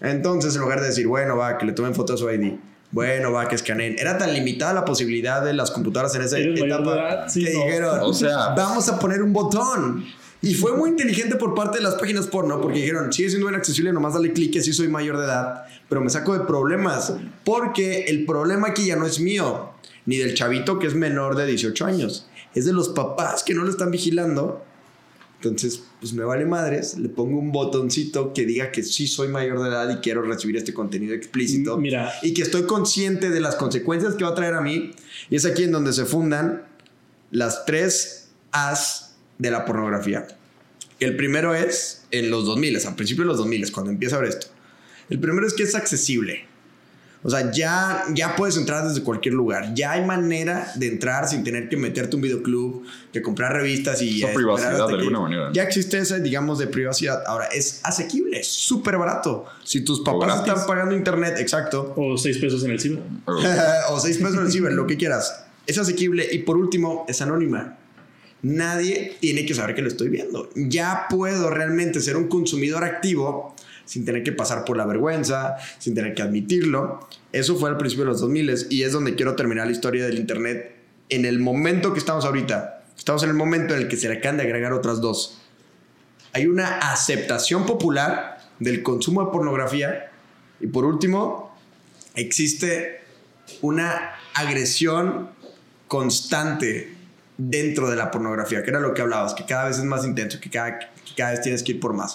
Entonces, en lugar de decir, bueno, va, que le tomen fotos a su ID, bueno, va, que escaneen, era tan limitada la posibilidad de las computadoras en esa ¿Eres mayor de etapa edad? Sí, que no. dijeron, O sea- vamos a poner un botón. Y fue muy inteligente por parte de las páginas porno porque dijeron, sigue siendo inaccesible, nomás dale clic que sí soy mayor de edad, pero me saco de problemas porque el problema aquí ya no es mío, ni del chavito que es menor de 18 años, es de los papás que no lo están vigilando. Entonces, pues me vale madres, le pongo un botoncito que diga que sí soy mayor de edad y quiero recibir este contenido explícito. Mira. Y que estoy consciente de las consecuencias que va a traer a mí. Y es aquí en donde se fundan las tres As de la pornografía. El primero es en los 2000, a principios de los 2000, cuando empieza a ver esto. El primero es que es accesible. O sea, ya, ya puedes entrar desde cualquier lugar. Ya hay manera de entrar sin tener que meterte a un videoclub, que comprar revistas y... Esa privacidad hasta de que- alguna manera. Ya existe esa, digamos, de privacidad. Ahora, es asequible, es súper barato. Si tus papás están pagando internet, exacto, O 6 pesos en el ciber. o seis pesos en el ciber, lo que quieras. Es asequible y por último, es anónima. Nadie tiene que saber que lo estoy viendo. Ya puedo realmente ser un consumidor activo sin tener que pasar por la vergüenza, sin tener que admitirlo. Eso fue al principio de los 2000 y es donde quiero terminar la historia del Internet. En el momento que estamos ahorita, estamos en el momento en el que se le acaban de agregar otras dos. Hay una aceptación popular del consumo de pornografía y por último, existe una agresión constante dentro de la pornografía, que era lo que hablabas, que cada vez es más intenso, que cada, que cada vez tienes que ir por más.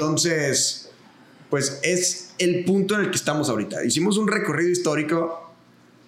Entonces, pues es el punto en el que estamos ahorita. Hicimos un recorrido histórico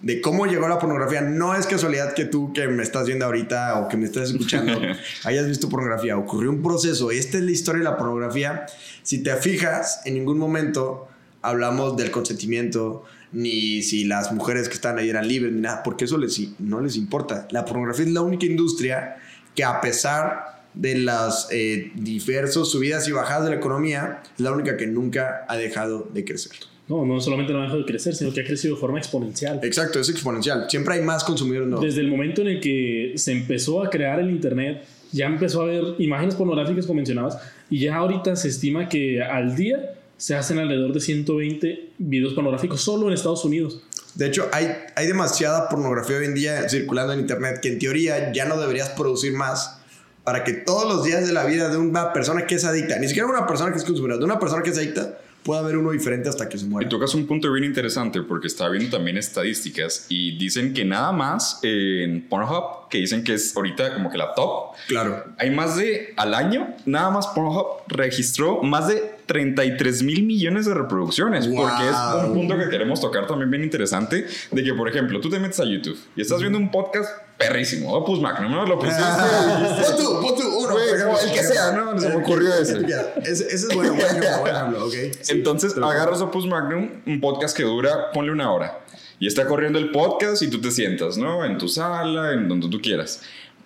de cómo llegó la pornografía. No es casualidad que tú que me estás viendo ahorita o que me estás escuchando hayas visto pornografía. Ocurrió un proceso. Esta es la historia de la pornografía. Si te fijas, en ningún momento hablamos del consentimiento, ni si las mujeres que están ahí eran libres, ni nada, porque eso les, no les importa. La pornografía es la única industria que a pesar de las eh, diversas subidas y bajadas de la economía, es la única que nunca ha dejado de crecer. No, no solamente no ha dejado de crecer, sino que ha crecido de forma exponencial. Exacto, es exponencial. Siempre hay más consumidores nuevos. Desde el momento en el que se empezó a crear el Internet, ya empezó a haber imágenes pornográficas como mencionabas, y ya ahorita se estima que al día se hacen alrededor de 120 videos pornográficos solo en Estados Unidos. De hecho, hay, hay demasiada pornografía hoy en día circulando en Internet que en teoría ya no deberías producir más para que todos los días de la vida de una persona que es adicta, ni siquiera una persona que es consumidora, de una persona que es adicta, pueda haber uno diferente hasta que se muera. Y tocas un punto bien interesante porque estaba viendo también estadísticas y dicen que nada más en Pornhub, que dicen que es ahorita como que la top, Claro. hay más de al año, nada más Pornhub registró más de 33 mil millones de reproducciones. Wow. Porque es un punto que queremos tocar también bien interesante. De que, por ejemplo, tú te metes a YouTube y estás viendo un podcast perrísimo. Opus Magnum, ¿no? Lo pusiste. y Pon tú, pon tú, uno. Ejemplo, el que sea, ¿no? Se me ocurrió ese. Ese, ese es bueno, buen ejemplo, buen ejemplo, ok. Entonces agarras Opus Magnum, un podcast que dura, ponle una hora. Y está corriendo el podcast y tú te sientas, ¿no? En tu sala, en donde tú quieras.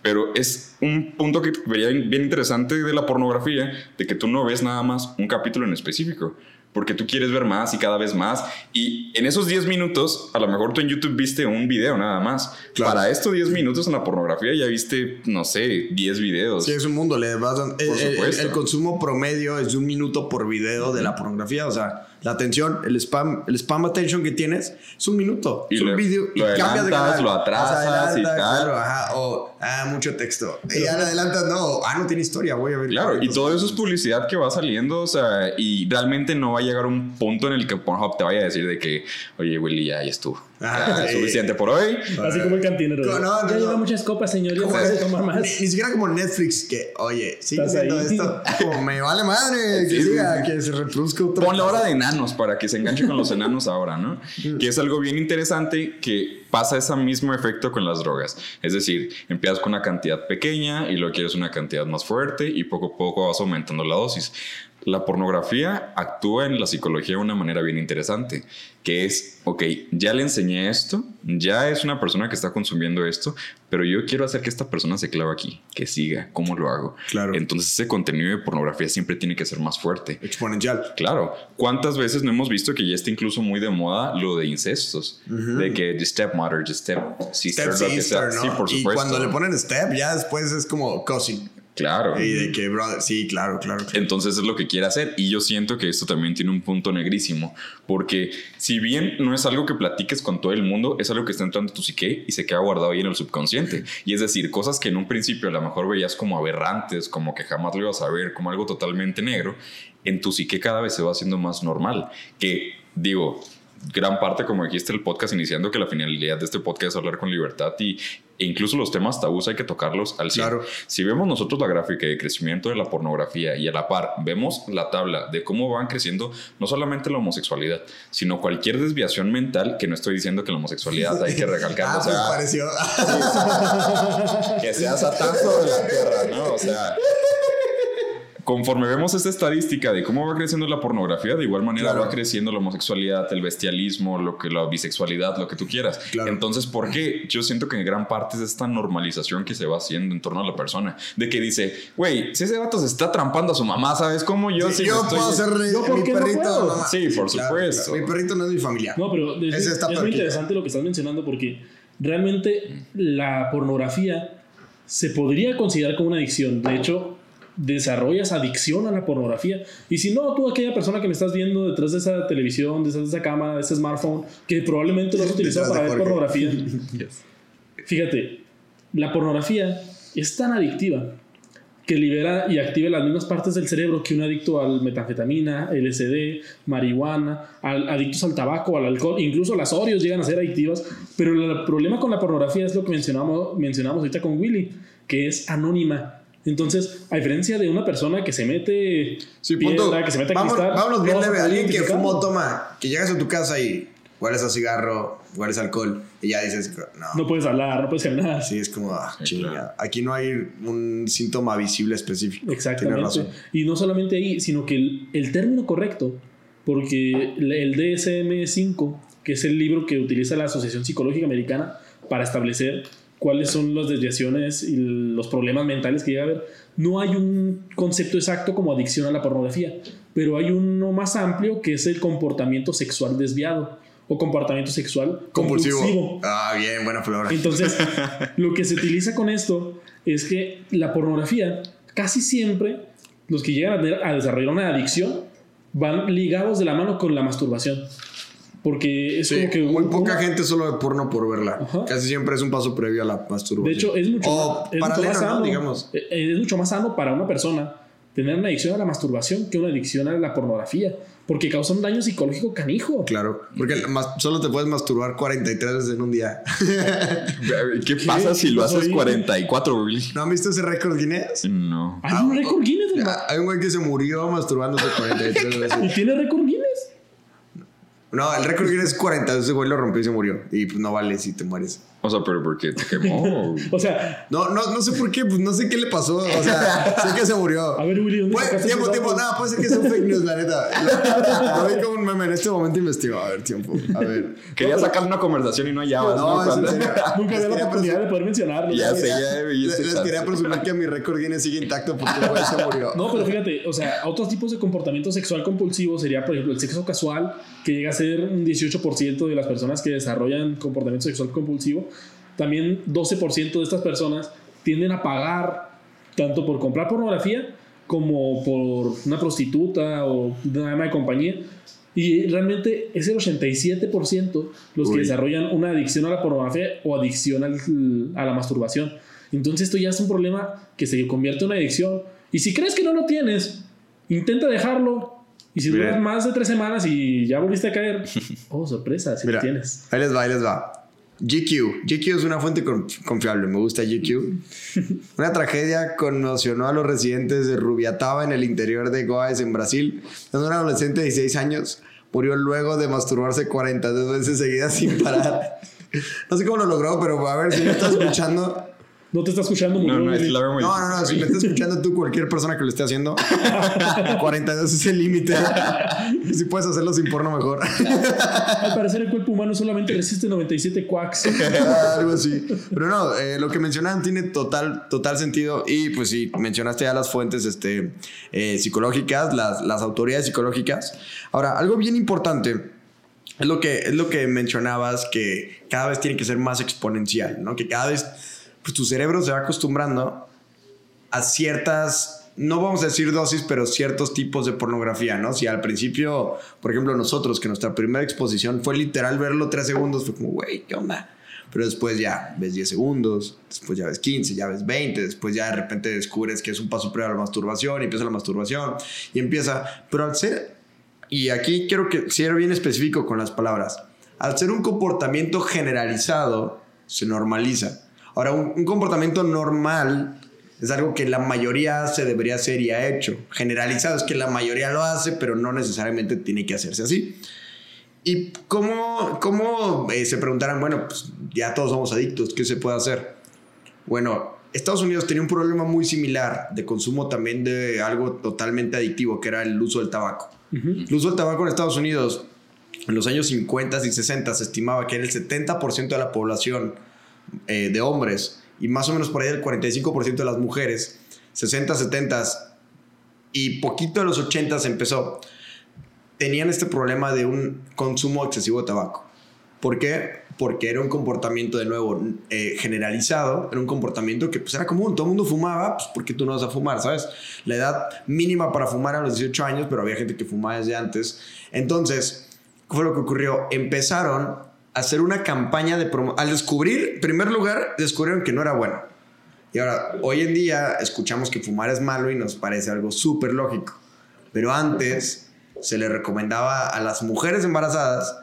Pero es un punto que vería bien interesante de la pornografía, de que tú no ves nada más un capítulo en específico. Porque tú quieres ver más y cada vez más. Y en esos 10 minutos, a lo mejor tú en YouTube viste un video nada más. Claro. Para estos 10 minutos en la pornografía ya viste, no sé, 10 videos. Sí, es un mundo. Le vas dando- el, el- supuesto. el consumo promedio es de un minuto por video de la pornografía. O sea, la atención, el spam, el spam attention que tienes es un minuto. Y es un lo- video. lo adelantas, lo atrasas y tal. Claro, ajá. O, ah, mucho texto. Y ya le adelantas, no. Ah, no tiene historia. Voy a ver. Claro, y todo eso es publicidad que va saliendo, o sea, y realmente no va a llegar un punto en el que Pornhub te vaya a decir de que, oye, Willy, ya, ya estuvo. Ah, Ya, es suficiente por hoy. Así como el cantinero. No, no, ya no, lleva no. muchas copas, señor. Ya no ¿Cómo puede es? tomar más. Ni, ni siquiera como Netflix, que, oye, sigue haciendo ahí. esto. Como me vale madre que siga, que se reproduzca otro. Pon la hora de enanos para que se enganche con los enanos ahora, ¿no? Que es algo bien interesante que pasa ese mismo efecto con las drogas. Es decir, empiezas con una cantidad pequeña y luego quieres una cantidad más fuerte y poco a poco vas aumentando la dosis. La pornografía actúa en la psicología de una manera bien interesante, que es, ok, ya le enseñé esto, ya es una persona que está consumiendo esto, pero yo quiero hacer que esta persona se clave aquí, que siga, ¿cómo lo hago? Claro. Entonces ese contenido de pornografía siempre tiene que ser más fuerte. Exponencial. Claro, ¿cuántas veces no hemos visto que ya está incluso muy de moda lo de incestos? De que the stepmother, the step sister, Step lo que sister, sea. ¿no? Sí, por Y supuesto. cuando le ponen step, ya después es como cousin. Claro. Y de que, brother, sí, claro, claro. claro. Entonces es lo que quiere hacer. Y yo siento que esto también tiene un punto negrísimo. Porque si bien no es algo que platiques con todo el mundo, es algo que está entrando en tu psique y se queda guardado ahí en el subconsciente. Y es decir, cosas que en un principio a lo mejor veías como aberrantes, como que jamás lo ibas a ver, como algo totalmente negro, en tu psique cada vez se va haciendo más normal. Que digo, gran parte, como dijiste el podcast iniciando, que la finalidad de este podcast es hablar con libertad y, e incluso los temas tabús hay que tocarlos al 100. Claro. Si vemos nosotros la gráfica de crecimiento de la pornografía y a la par vemos la tabla de cómo van creciendo no solamente la homosexualidad, sino cualquier desviación mental, que no estoy diciendo que la homosexualidad hay que recalcar, Ah, o pues sea, pareció. que sea satazo de la tierra, ¿no? O sea, conforme vemos esta estadística de cómo va creciendo la pornografía, de igual manera Claro. va creciendo la homosexualidad, el bestialismo, lo que la bisexualidad, lo que tú quieras. Claro. Entonces, ¿por qué? Yo siento que en gran parte es esta normalización que se va haciendo en torno a la persona, de que dice, güey, si ese vato se está trampando a su mamá, ¿sabes cómo yo Sí, yo estoy- puedo ser ¿Yo por mi qué no perrito. puedo? no Sí, por supuesto. Mi perrito no es mi familia. No, pero es, es muy interesante lo que estás mencionando porque realmente la pornografía se podría considerar como una adicción. De hecho, desarrollas adicción a la pornografía. Y si no, tú aquella persona que me estás viendo detrás de esa televisión, detrás de esa cámara, de ese smartphone, que probablemente lo has utilizado para ver pornografía. Fíjate, la pornografía es tan adictiva que libera y activa las mismas partes del cerebro que un adicto al metanfetamina, LSD, marihuana, al, adictos al tabaco, al alcohol, incluso las Oreos llegan a ser adictivas, pero el problema con la pornografía es lo que mencionamos, mencionamos ahorita con Willy, que es anónima. Entonces, a diferencia de una persona que se mete Sí, piedra, punto. que se mete Vamos, cristal, vámonos bien a leve. Alguien que o toma, que llegas a tu casa y hueles a cigarro, hueles a alcohol, y ya dices, no. No puedes hablar, no puedes caminar. Sí, es como, ah, Sí, chinga. claro. Aquí no hay un síntoma visible específico. Tienes Exactamente. razón. Y no solamente ahí, sino que el, el término correcto, porque el DSM-5, que es el libro que utiliza la Asociación Psicológica Americana para establecer cuáles son las desviaciones y los problemas mentales que llega a haber, no hay un concepto exacto como adicción a la pornografía, pero hay uno más amplio que es el comportamiento sexual desviado o comportamiento sexual Compulsivo. compulsivo. Ah, bien, buena palabra. Entonces, lo que se utiliza con esto es que la pornografía, casi siempre, los que llegan a, tener- a desarrollar una adicción, van ligados de la mano con la masturbación. Porque es Sí, como que... muy un- poca gente solo ve porno por verla. Ajá. Casi siempre es un paso previo a la masturbación. De hecho, es mucho, O más, es sano. Digamos. eh, Es mucho más sano para una persona tener una adicción a la masturbación que una adicción a la pornografía. Porque causa un daño psicológico canijo. Claro, porque solo te puedes masturbar 43 veces en un día. ¿Qué, pasa si lo haces 44, güey? ¿No han visto ese récord Guinness? No. Hay un récord Guinness. Hay un güey que se murió masturbándose 43 veces. ¿Y tiene récord Guinness? No, el récord Guinness es 40. Ese güey lo rompió y se murió. Y pues no vale si te mueres. O sea, pero ¿por qué te quemó? o sea. No, no, no sé por qué, pues no sé qué le pasó. O sea, sé que se murió. A ver, Willy, ¿dónde Pues, tiempo, tiempo. Nada, puede ser que sea un fake news, la neta. Lo, vi como un meme. En este momento investigo. A ver, tiempo. A ver. Quería sacar una conversación y no hallabas. No, es en Cuando- serio. Nunca había la oportunidad de poder mencionarlo. Ya sé, ya Les, quería presumir que mi récord Guinness sigue intacto porque el güey se murió. No, pero fíjate, o sea, otros tipos de comportamiento sexual compulsivo sería, por ejemplo, el sexo casual, que llega a ser un 18% de las personas que desarrollan comportamiento sexual compulsivo. También 12% de estas personas tienden a pagar tanto por comprar pornografía como por una prostituta o una dama de compañía. Y realmente es el 87% los que desarrollan una adicción a la pornografía o adicción al- a la masturbación. Entonces esto ya es un problema que se convierte en una adicción. Y si crees que no lo tienes, intenta dejarlo. Y si duras más de tres semanas y ya volviste a caer, oh, sorpresa, si Mira, lo tienes. ahí les va, ahí les va. GQ. GQ es una fuente con- confiable. Me gusta GQ. Una tragedia conmocionó a los residentes de Rubiataba en el interior de Goiás, en Brasil. Cuando un adolescente de 16 años murió luego de masturbarse 42 veces seguidas sin parar. No sé cómo lo logró, pero a ver si me estás escuchando. No te está escuchando No, murió, no, es muy No, no, no. Si me estás escuchando tú, cualquier persona que lo esté haciendo, 42 es el límite. Y si puedes hacerlo sin porno, mejor. Al parecer el cuerpo humano solamente resiste 97 quacks. Algo así. Pero no, eh, lo que mencionaban tiene total, total sentido. Y pues sí, mencionaste ya las fuentes este, eh, psicológicas, las, las autoridades psicológicas. Ahora, algo bien importante es lo, que, es lo que mencionabas, que cada vez tiene que ser más exponencial, ¿no? Que cada vez pues, tu cerebro se va acostumbrando a ciertas, no vamos a decir dosis, pero ciertos tipos de pornografía, ¿no? Si al principio, por ejemplo, nosotros, que nuestra primera exposición fue literal verlo tres segundos, fue como, güey, ¿qué onda? Pero después ya ves 10 segundos, después ya ves 15, ya ves 20, después ya de repente descubres que es un paso previo a la masturbación y empieza la masturbación y empieza, pero al ser, y aquí quiero que sea bien específico con las palabras, al ser un comportamiento generalizado, se normaliza. Ahora, un, un comportamiento normal es algo que la mayoría hace, debería ser y ha hecho. Generalizado es que la mayoría lo hace, pero no necesariamente tiene que hacerse así. ¿Y cómo, cómo eh, se preguntarán, bueno, pues ya todos somos adictos, ¿qué se puede hacer? Bueno, Estados Unidos tenía un problema muy similar de consumo también de algo totalmente adictivo, que era el uso del tabaco. El uso del tabaco en Estados Unidos en los años 50 y 60 se estimaba que era el 70% de la población eh, de hombres y más o menos por ahí el 45% de las mujeres, 60, 70 y poquito de los 80 empezó, tenían este problema de un consumo excesivo de tabaco. ¿Por qué? Porque era un comportamiento, de nuevo, eh, generalizado, era un comportamiento que pues, era común, todo el mundo fumaba, pues ¿por qué tú no vas a fumar, sabes? La edad mínima para fumar a los 18 años, pero había gente que fumaba desde antes. Entonces, ¿qué fue lo que ocurrió? Empezaron hacer una campaña de promoción. Al descubrir, en primer lugar, descubrieron que no era bueno. Y ahora, hoy en día escuchamos que fumar es malo y nos parece algo súper lógico. Pero antes se le recomendaba a las mujeres embarazadas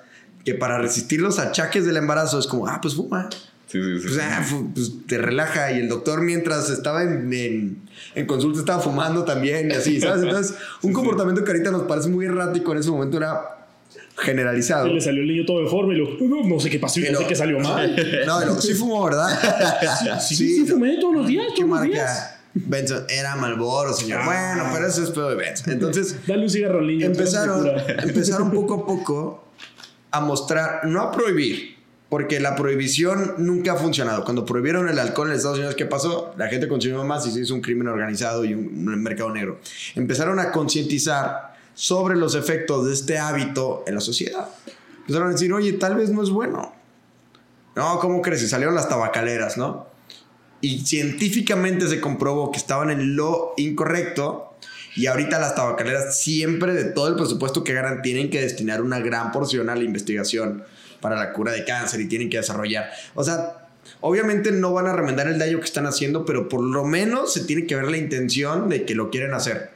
que para resistir los achaques del embarazo es como, ah, pues fuma. Sí, sí, sí. Pues, ah, pues, te relaja. Y el doctor, mientras estaba en, en, en consulta, estaba fumando también y así, ¿sabes? Entonces, un comportamiento que ahorita nos parece muy errático en ese momento era generalizado. Le salió el niño todo deforme y lo, no, no sé qué pasó y no sé qué salió mal. No, no, sí fumó, ¿verdad? Sí, sí, fumé todos los días, ¿Qué todos los días. Benson, era Malboro, señor. Bueno, pero eso es pedo de Benson. Entonces, Dale un cigarro al niño. empezaron, empezaron poco a poco a mostrar, no a prohibir, porque la prohibición nunca ha funcionado. Cuando prohibieron el alcohol en Estados Unidos, ¿qué pasó? La gente consumió más y se hizo un crimen organizado y un mercado negro. Empezaron a concientizar sobre los efectos de este hábito en la sociedad. Empezaron a decir, oye, tal vez no es bueno. No, ¿cómo crees? Y salieron las tabacaleras, ¿no? Y científicamente se comprobó que estaban en lo incorrecto. Y ahorita las tabacaleras siempre de todo el presupuesto que ganan tienen que destinar una gran porción a la investigación para la cura de cáncer y tienen que desarrollar. O sea, obviamente no van a remendar el daño que están haciendo, pero por lo menos se tiene que ver la intención de que lo quieren hacer.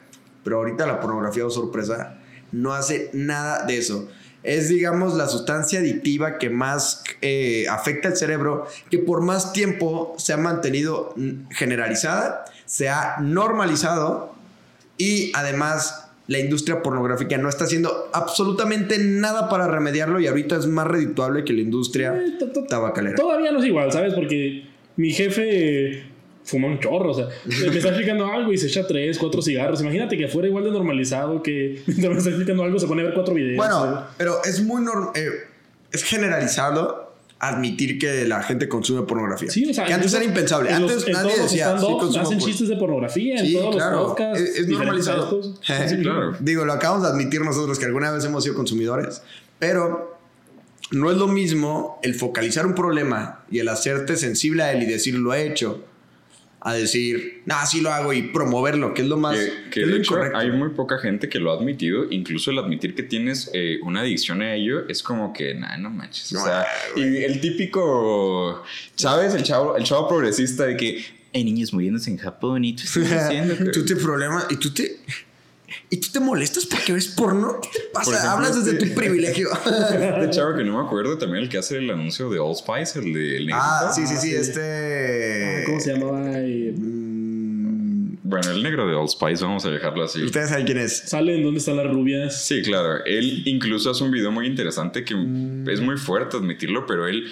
Pero ahorita la pornografía, o sorpresa, no hace nada de eso. Es, digamos, la sustancia adictiva que más eh, afecta al cerebro, que por más tiempo se ha mantenido mm, generalizada, se ha normalizado y además la industria pornográfica no está haciendo absolutamente nada para remediarlo y ahorita es más redituable que la industria Eh, tabacalera. Todavía no es igual, ¿sabes? Porque mi jefe fuma un chorro, o sea, me está explicando algo y se echa tres, cuatro cigarros. Imagínate que fuera igual de normalizado que mientras me está explicando algo se pone a ver cuatro videos. Bueno, pero es muy normal, es generalizado admitir que la gente consume pornografía. Sí, o sea, que antes era impensable. en los- Antes en nadie todos los decía, sí, stand-ups consumo hacen porno". chistes de pornografía Sí, en todos claro. los podcasts. Es- es normalizado. Sí, claro. Digo, lo acabamos de admitir nosotros que alguna vez hemos sido consumidores, pero no es lo mismo el focalizar un problema y el hacerte sensible a él y decir lo he hecho, a decir, no, sí lo hago y promoverlo, que es lo más. Que, que es lo de hecho incorrecto. hay muy poca gente que lo ha admitido. Incluso el admitir que tienes eh, una adicción a ello es como que, nah, no manches. O sea, y el típico, ¿sabes? El chavo, el chavo progresista de que hay niños muriéndose en Japón y tú estás haciendo. que-". tú te problemas y tú te. ¿Y tú te molestas porque ves porno? ¿Qué te pasa? Por ejemplo, Hablas desde este- tu privilegio. Este chavo que no me acuerdo también el que hace el anuncio de Old Spice, el de el ah, negrito. sí, sí, sí, sí. este. ¿Cómo se llamaba? Mm, Bueno, el negro de Old Spice, vamos a dejarlo así. Ustedes saben quién es. Sale en dónde están las rubias. Sí, claro. Él incluso hace un video muy interesante que es muy fuerte admitirlo, pero él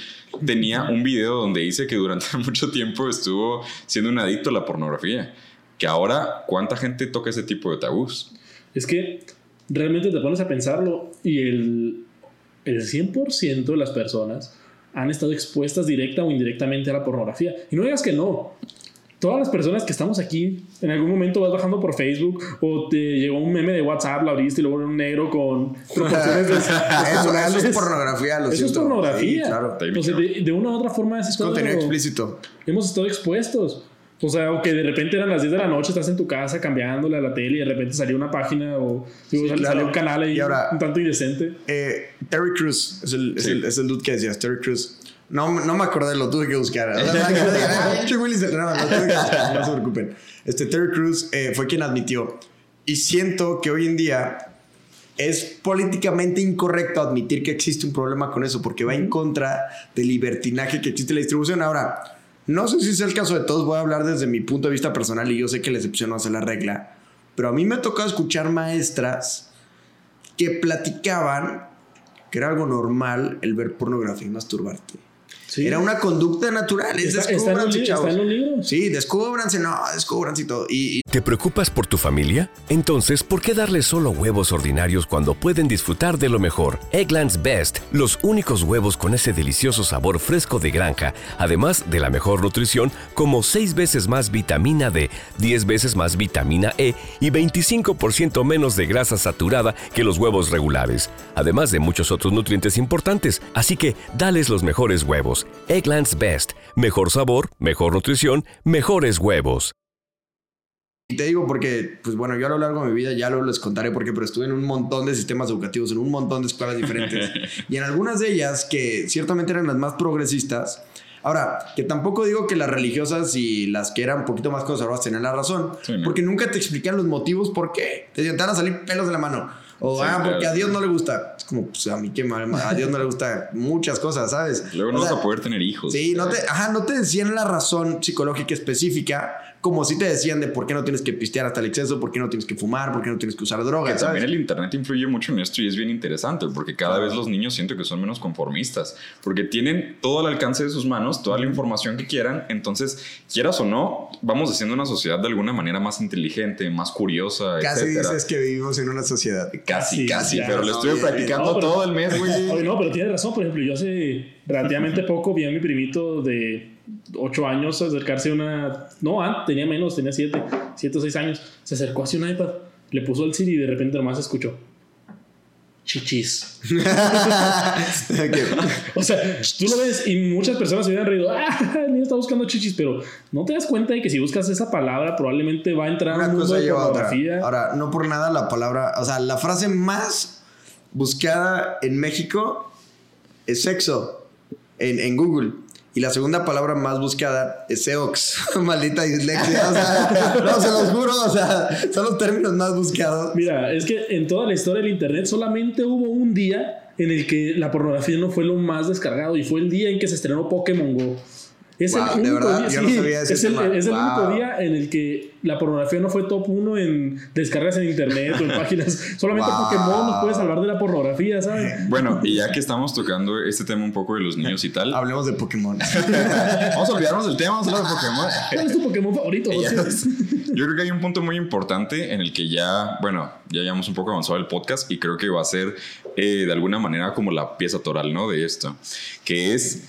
tenía un video donde dice que durante mucho tiempo estuvo siendo un adicto a la pornografía. Que ahora, ¿cuánta gente toca ese tipo de tabús? Es que realmente te pones a pensarlo y el, el 100% de las personas han estado expuestas directa o indirectamente a la pornografía. Y no digas que no. Todas las personas que estamos aquí, en algún momento vas bajando por Facebook o te llegó un meme de WhatsApp, lo abriste y luego era un negro con proporciones de- eso, eso es pornografía, lo Eso es pornografía. Sí, claro. Sea, de, de una u otra forma es Contenido explícito. hemos estado expuestos. O sea, aunque de repente eran las 10 de la noche, estás en tu casa cambiándole a la tele y de repente salió una página o Sí, sal- claro. salió un canal ahí Y ahora- un tanto indecente. Eh, Terry Crews es el, es, Sí. el, es el dude que decías, Terry Crews. No, no me acordé, lo tuve que buscar. O sea, que no "Ah, pinche Willy se-". No, que no se preocupen. Este, Terry Crews eh, fue quien admitió. Y siento que hoy en día es políticamente incorrecto admitir que existe un problema con eso, porque va en contra del libertinaje que existe en la distribución. Ahora, no sé si es el caso de todos, voy a hablar desde mi punto de vista personal y yo sé que la excepción no hace la regla, pero a mí me ha tocado escuchar maestras que platicaban que era algo normal el ver pornografía y masturbarte. Sí. Era una conducta natural. Es Está- está en los descúbranse, li- chavos. está en los libros. Sí, descúbranse, no, descúbranse y todo. Y, y ¿Te preocupas por tu familia? Entonces, ¿por qué darles solo huevos ordinarios cuando pueden disfrutar de lo mejor? Eggland's Best, los únicos huevos con ese delicioso sabor fresco de granja, además de la mejor nutrición, como 6 veces más vitamina D, 10 veces más vitamina E y 25% menos de grasa saturada que los huevos regulares, además de muchos otros nutrientes importantes. Así que, dales los mejores huevos. Eggland's Best, mejor sabor, mejor nutrición, mejores huevos. Y te digo porque, pues bueno, yo a lo largo de mi vida ya lo les contaré porque, pero estuve en un montón de sistemas educativos, en un montón de escuelas diferentes. y en algunas de ellas, que ciertamente eran las más progresistas, ahora, que tampoco digo que las religiosas y las que eran un poquito más conservadoras tenían la razón, Sí, ¿no? porque nunca te explican los motivos por qué. Te van a salir pelos de la mano. O, Sí, ah, porque claro. a Dios no le gusta. Es como, pues a mí qué mal, a Dios no le gusta muchas cosas, ¿sabes? Luego O no sea, vas a poder tener hijos. Sí, no te, ajá, no te decían la razón psicológica específica, como si te decían de por qué no tienes que pistear hasta el exceso, por qué no tienes que fumar, por qué no tienes que usar drogas, ¿sabes? también el internet influye mucho en esto y es bien interesante porque cada vez los niños siento que son menos conformistas porque tienen todo al alcance de sus manos, toda la información que quieran, entonces quieras o no, vamos haciendo una sociedad de alguna manera más inteligente, más curiosa, Casi etcétera. dices que vivimos en una sociedad. Casi, Sí, casi, ya, pero le no, estuve practicando bien. No, pero- todo el mes, güey. No, pero tienes razón. Por ejemplo, yo hace relativamente poco vi a mi primito de 8 años acercarse a una. No, ah, tenía menos, tenía 7, 7 o 6 años. Se acercó hacia un iPad, le puso el Siri y de repente nomás escuchó. Chichis. O sea, tú lo ves y muchas personas se hubieran reído. Ah, el niño está buscando chichis, pero no te das cuenta de que si buscas esa palabra, probablemente va a entrar Una un cosa de lleva otra. Ahora, no por nada la palabra, o sea, la frase más buscada en México es sexo en, Google. Y la segunda palabra más buscada es Seox. Maldita dislexia. O sea, no, se los juro. O sea, son los términos más buscados. Mira, es que en toda la historia del Internet solamente hubo un día en el que la pornografía no fue lo más descargado y fue el día en que se estrenó Pokémon Go. Es Wow, el único día, yo no sí, sabía ese es el, tema. es el Wow. único día en el que la pornografía no fue top 1 en descargas en internet o en páginas. Solamente Wow. Pokémon nos puede salvar de la pornografía, ¿sabes? Bueno, y ya que estamos tocando este tema un poco de los niños y tal, Hablemos de Pokémon. vamos a olvidarnos del tema, vamos a hablar de Pokémon. ¿Cuál es tu Pokémon favorito? Yo creo que hay un punto muy importante en el que ya, bueno, ya llevamos un poco avanzado el podcast y creo que va a ser eh, de alguna manera como la pieza toral, ¿no? De esto, que es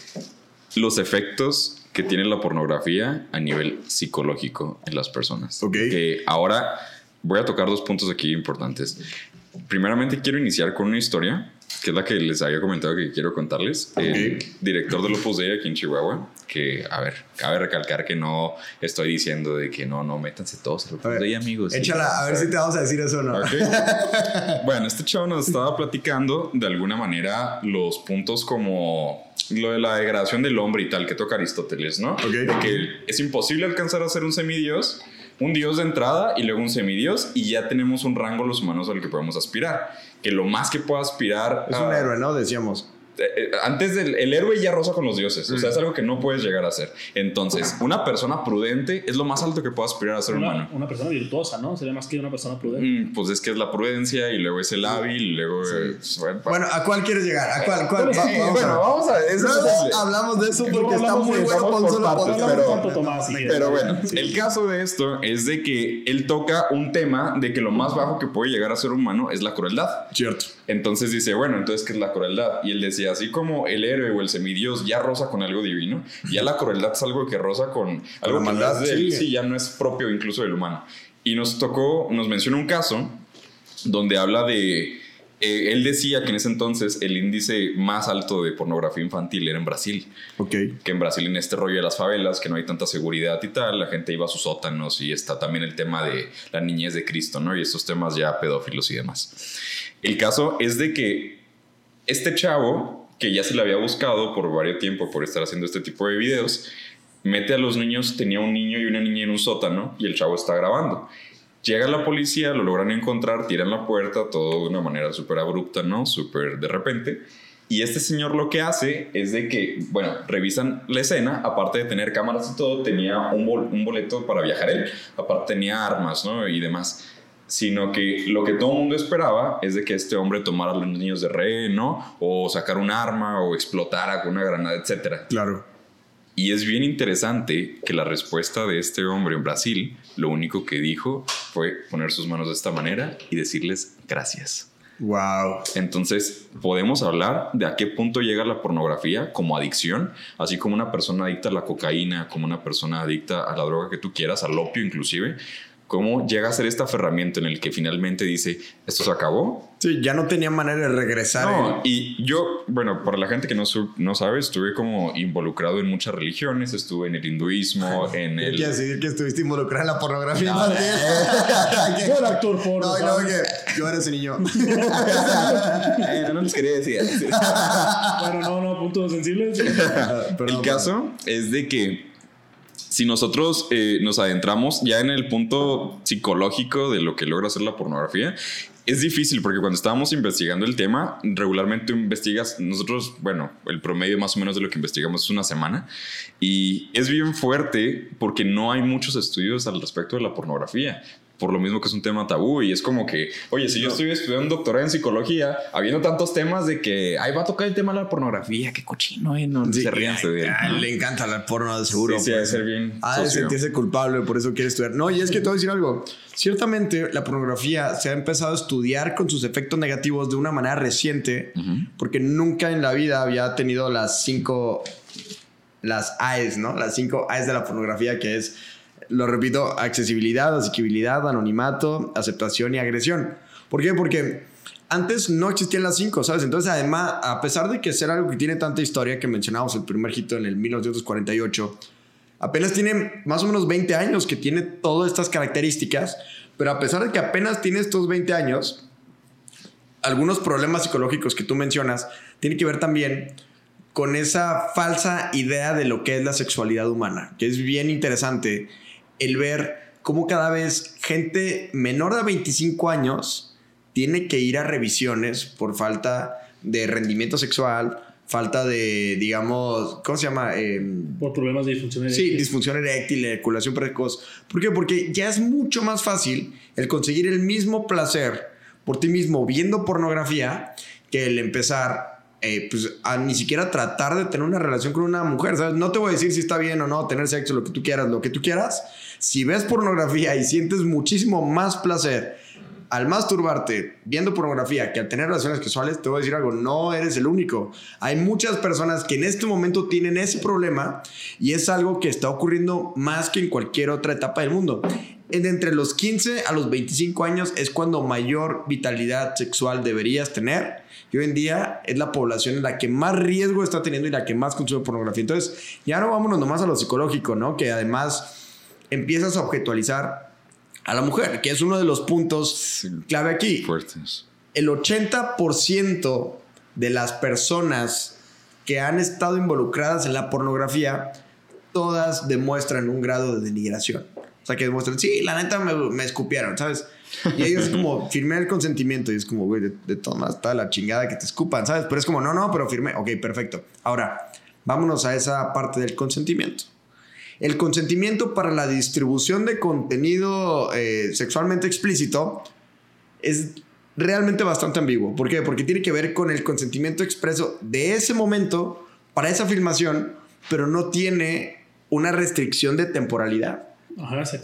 los efectos que tiene la pornografía a nivel psicológico en las personas. Ok. Que ahora voy a tocar dos puntos aquí importantes. Primeramente quiero iniciar con una historia, que es la que les había comentado que quiero contarles. El director de Opus Dei aquí en Chihuahua, que, a ver, cabe recalcar que no estoy diciendo de que no, no, métanse todos al A Opus Dei, amigos. Échala, a ver si te vamos a decir eso o no. Ok. bueno, este chavo nos estaba platicando de alguna manera los puntos como lo de la degradación del hombre y tal que toca Aristóteles, ¿no? Ok. De que es imposible alcanzar a ser un semidios, un dios de entrada y luego un semidios y ya tenemos un rango los humanos al que podemos aspirar. Que lo más que pueda aspirar Es a- un héroe, ¿no? Decíamos. Eh, antes del el héroe ya roza con los dioses, o sea, es algo que no puedes llegar a ser. Entonces, una persona prudente es lo más alto que puede aspirar a ser humano. Una, persona virtuosa, ¿no? Sería más que una persona prudente. Mm, Pues es que es la prudencia y luego es el hábil y luego eh, bueno, Bueno, ¿a cuál quieres llegar? ¿A cuál? cuál? Sí, vamos bueno, a- vamos a ver. eso hablamos de eso porque está muy de- bueno por solo partes, pero- Tomás. Pero bueno, el caso de esto es de que él toca un tema de que lo más bajo que puede llegar a ser humano es la crueldad. Cierto. Entonces dice, bueno, entonces, ¿qué es la crueldad? Y él decía, así como el héroe o el semidios ya roza con algo divino, ya la crueldad es algo que roza con algo la que maldad, del- sí. sí, ya no es propio incluso del humano. Y nos tocó, nos menciona un caso donde habla de... eh, él decía que en ese entonces el índice más alto de pornografía infantil era en Brasil Ok. que en Brasil en este rollo de las favelas, que no hay tanta seguridad y tal, la gente iba a sus sótanos y está también el tema de la niñez de Cristo, ¿no? Y estos temas ya pedófilos y demás. El caso es de que este chavo, que ya se le había buscado por varios tiempo por estar haciendo este tipo de videos, mete a los niños, tenía un niño y una niña en un sótano y el chavo está grabando. Llega la policía, lo logran encontrar, tiran la puerta, todo de una manera súper abrupta, ¿no? Súper de repente. Y este señor lo que hace es de que, bueno, revisan la escena, aparte de tener cámaras y todo, tenía un, bol- un boleto para viajar él, aparte tenía armas, ¿no? Y demás. Sino que lo que todo el mundo esperaba es de que este hombre tomara a los niños de rehén, ¿no? O sacar un arma o explotara con una granada, etcétera. Claro. Y es bien interesante que la respuesta de este hombre en Brasil, lo único que dijo fue poner sus manos de esta manera y decirles gracias. Wow. Entonces, podemos hablar de a qué punto llega la pornografía como adicción, así como una persona adicta a la cocaína, como una persona adicta a la droga que tú quieras, al opio inclusive, cómo llega a ser este aferramiento en el que finalmente dice, esto se acabó. Sí, ya no tenía manera de regresar. No, y yo, bueno, para la gente que no, su- no sabe, estuve como involucrado en muchas religiones, estuve en el hinduismo, en ¿Qué el... quiere decir que estuviste involucrado en la pornografía No, infantil? Yo era actor porno, No, no, que yo era ese niño. Eh, no les quería decir. Bueno, no, no, puntos sensibles. el caso es de que si nosotros eh, nos adentramos ya en el punto psicológico de lo que logra hacer la pornografía, es difícil porque cuando estábamos investigando el tema, regularmente investigas, nosotros, bueno, el promedio más o menos de lo que investigamos es una semana y es bien fuerte porque no hay muchos estudios al respecto de la pornografía. Por lo mismo que es un tema tabú y es como que, oye, si yo estoy estudiando un doctorado en psicología, habiendo tantos temas de que, ay, va a tocar el tema de la pornografía, qué cochino, ¿eh? No, Sí, se ay, ¿no? Le encanta el porno, de seguro. Sí, sí, de ser bien Ha de sentirse culpable, por eso quiere estudiar. No, y es que te voy a decir algo. Ciertamente, la pornografía se ha empezado a estudiar con sus efectos negativos de una manera reciente, porque nunca en la vida había tenido las cinco, las AES, ¿no? Las cinco AES de la pornografía, que es, lo repito, accesibilidad, asequibilidad, anonimato, aceptación y agresión. ¿Por qué? Porque antes no existían las cinco, ¿sabes? Entonces, además, a pesar de que ser algo que tiene tanta historia, que mencionamos el primer hito en el 1948, apenas tiene más o menos 20 años que tiene todas estas características, pero a pesar de que apenas tiene estos 20 años, algunos problemas psicológicos que tú mencionas tienen que ver también con esa falsa idea de lo que es la sexualidad humana, que es bien interesante el ver cómo cada vez gente menor de 25 años tiene que ir a revisiones por falta de rendimiento sexual, falta de, digamos, ¿cómo se llama? Em, por problemas de disfunción eréctil. Sí, disfunción eréctil, eyaculación precoz. ¿Por qué? Porque ya es mucho más fácil el conseguir el mismo placer por ti mismo viendo pornografía que el empezar eh, pues a ni siquiera tratar de tener una relación con una mujer, ¿sabes? No te voy a decir si está bien o no tener sexo, lo que tú quieras, lo que tú quieras. Si ves pornografía y sientes muchísimo más placer al masturbarte viendo pornografía que al tener relaciones sexuales, te voy a decir algo, no eres el único. Hay muchas personas que en este momento tienen ese problema y es algo que está ocurriendo más que en cualquier otra etapa del mundo. En entre los 15 a los 25 años es cuando mayor vitalidad sexual deberías tener y hoy en día es la población en la que más riesgo está teniendo y la que más consume pornografía. Entonces, ya no vámonos nomás a lo psicológico, ¿no? Que además empiezas a objetualizar a la mujer, que es uno de los puntos clave aquí. Fuertes. El 80% de las personas que han estado involucradas en la pornografía, todas demuestran un grado de denigración. O sea, que demuestran, sí, la neta me, me escupieron, ¿sabes? Y ellos como, firmé el consentimiento. Y es como, güey, de, de todas está la chingada que te escupan, ¿sabes? Pero es como, no, no, pero firmé. Ok, perfecto. Ahora, vámonos a esa parte del consentimiento. El consentimiento para la distribución de contenido eh, sexualmente explícito es realmente bastante ambiguo. ¿Por qué? Porque tiene que ver con el consentimiento expreso de ese momento para esa filmación, pero no tiene una restricción de temporalidad.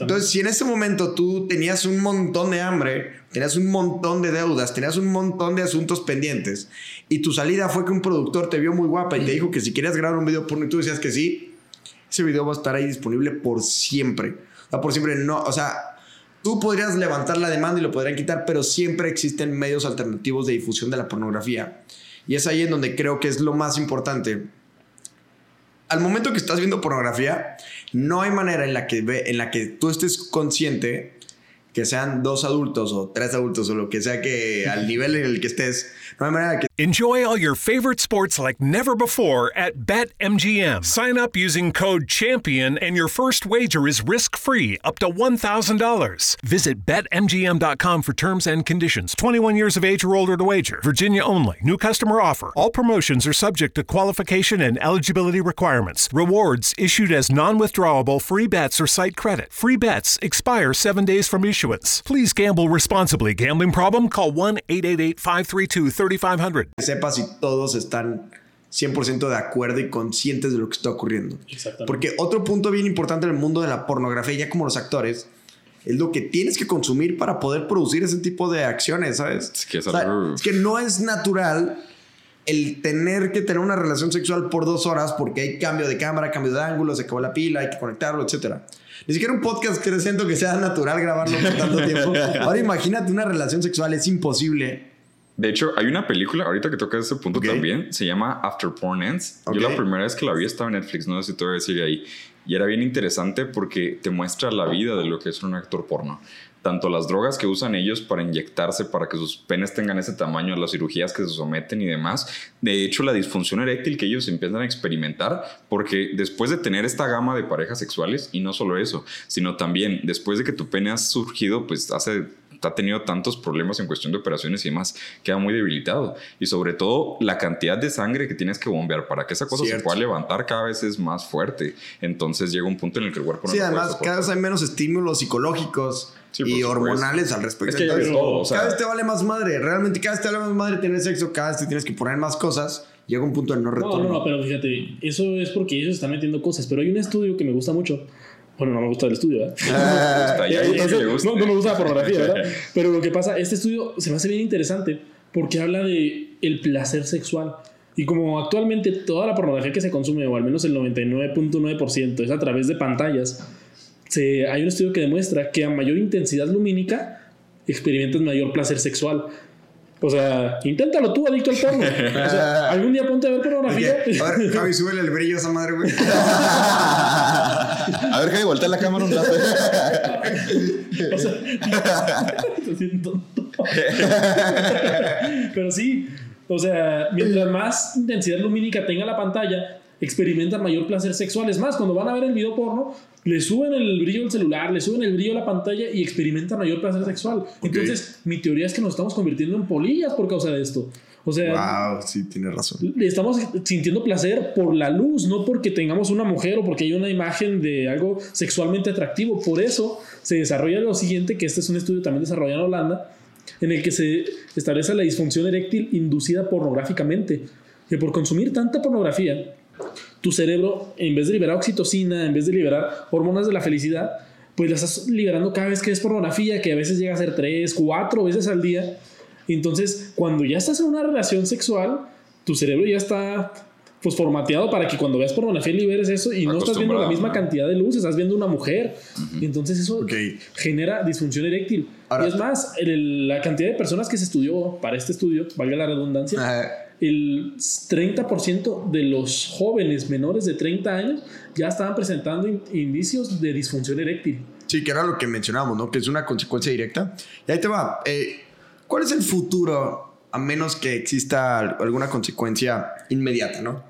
Entonces, si en ese momento tú tenías un montón de hambre, tenías un montón de deudas, tenías un montón de asuntos pendientes, y tu salida fue que un productor te vio muy guapa y te dijo que si querías grabar un video porno y tú decías que sí, ese video va a estar ahí disponible por siempre. O sea, por siempre no, o sea, tú podrías levantar la demanda y lo podrían quitar, pero siempre existen medios alternativos de difusión de la pornografía. Y es ahí en donde creo que es lo más importante al momento que estás viendo pornografía, no hay manera en la que, ve, en la que tú estés consciente que sean dos adultos o tres adultos o lo que sea que al nivel en el que estés, no hay manera que Enjoy all your favorite sports like never before at BetMGM. Sign up using code CHAMPION and your first wager is risk-free up to $1,000. Visit betmgm.com for terms and conditions. 21 years of age or older to wager. Virginia only. New customer offer. All promotions are subject to qualification and eligibility requirements. Rewards issued as non-withdrawable free bets or site credit. Free bets expire 7 days from issuance. Please gamble responsibly. Gambling problem? Call 1-888-532-3500. sepa si todos están 100% de acuerdo y conscientes de lo que está ocurriendo. Porque otro punto bien importante en el mundo de la pornografía, ya como los actores, es lo que tienes que consumir para poder producir ese tipo de acciones, ¿sabes? Es que, es es que no es natural el tener que tener una relación sexual por dos horas porque hay cambio de cámara, cambio de ángulo, se acabó la pila, hay que conectarlo, etcétera. Ni siquiera un podcast que siento que sea natural grabarlo por tanto tiempo. Ahora imagínate una relación sexual, es imposible de hecho, hay una película, ahorita que toca ese punto también, se llama After Porn Ends. Yo la primera vez que la vi estaba en Netflix, no sé si todavía sigue ahí. Y era bien interesante porque te muestra la vida de lo que es un actor porno. Tanto las drogas que usan ellos para inyectarse, para que sus penes tengan ese tamaño, las cirugías que se someten y demás. De hecho, la disfunción eréctil que ellos empiezan a experimentar, porque después de tener esta gama de parejas sexuales, y no solo eso, sino también después de que tu pene ha surgido, pues hace ha tenido tantos problemas en cuestión de operaciones y demás, queda muy debilitado. Y sobre todo, la cantidad de sangre que tienes que bombear para que esa cosa se pueda levantar cada vez es más fuerte. Entonces llega un punto en el que el cuerpo no Sí, además, cada vez hay menos estímulos psicológicos. y hormonales al respecto. Es que todo, cada vez te vale más madre. Realmente cada vez te vale más madre tener sexo, cada vez te tienes que poner más cosas. Llega un punto de no retorno. No, no, no, pero fíjate, eso es porque ellos están metiendo cosas. Pero hay un estudio que me gusta mucho bueno, no me gusta el estudio, ¿verdad? Ah, no, no, me gusta la pornografía, ¿verdad? Pero lo que pasa, este estudio se me hace bien interesante porque habla de el placer sexual. Y como actualmente toda la pornografía que se consume, o al menos el 99.9%, es a través de pantallas, se, hay un estudio que demuestra que a mayor intensidad lumínica experimentas mayor placer sexual. O sea, inténtalo tú, adicto al porno. O sea, algún día ponte a ver pornografía. A ver, Javi, súbele el brillo a esa madre, güey. a ver, Javi, voltea la cámara un rato. o sea, Pero sí, O sea, mientras más intensidad lumínica tenga la pantalla, experimentan mayor placer sexual. Es más, cuando van a ver el video porno, le suben el brillo del celular, le suben el brillo a la pantalla y experimentan mayor placer sexual. Entonces, mi teoría es que nos estamos convirtiendo en polillas por causa de esto. O sea, wow, sí, tienes razón. estamos sintiendo placer por la luz, no porque tengamos una mujer o porque hay una imagen de algo sexualmente atractivo. Por eso se desarrolla lo siguiente, que este es un estudio también desarrollado en Holanda, en el que se establece la disfunción eréctil inducida pornográficamente. Que por consumir tanta pornografía, tu cerebro, en vez de liberar oxitocina, en vez de liberar hormonas de la felicidad, pues la estás liberando cada vez que es pornografía, que a veces llega a ser tres, cuatro veces al día. Entonces, cuando ya estás en una relación sexual, tu cerebro ya está pues formateado para que cuando veas pornografía liberes eso y no estás viendo la misma cantidad de luz, estás viendo una mujer. Entonces eso genera disfunción eréctil. y es más, la cantidad de personas que se estudió para este estudio, valga la redundancia, el 30% de los jóvenes menores de 30 años ya estaban presentando indicios de disfunción eréctil. Sí, que era lo que mencionábamos, ¿no? Que es una consecuencia directa. Y ahí te va. Eh, ¿Cuál es el futuro a menos que exista alguna consecuencia inmediata, ¿no?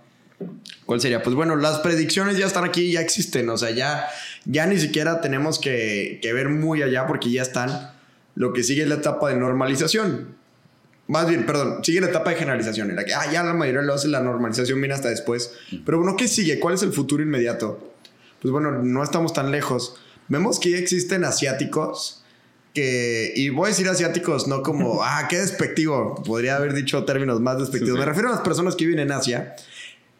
¿Cuál sería? Pues bueno, las predicciones ya están aquí, ya existen, o sea, ya, ya ni siquiera tenemos que, que ver muy allá porque ya están. Lo que sigue es la etapa de normalización. Más bien, perdón, sigue la etapa de generalización, en la que ah, ya la mayoría lo hace, la normalización viene hasta después. Pero bueno, ¿qué sigue? ¿Cuál es el futuro inmediato? Pues bueno, no estamos tan lejos. Vemos que ya existen asiáticos que, y voy a decir asiáticos, no como, ah, qué despectivo, podría haber dicho términos más despectivos. Me refiero a las personas que viven en Asia.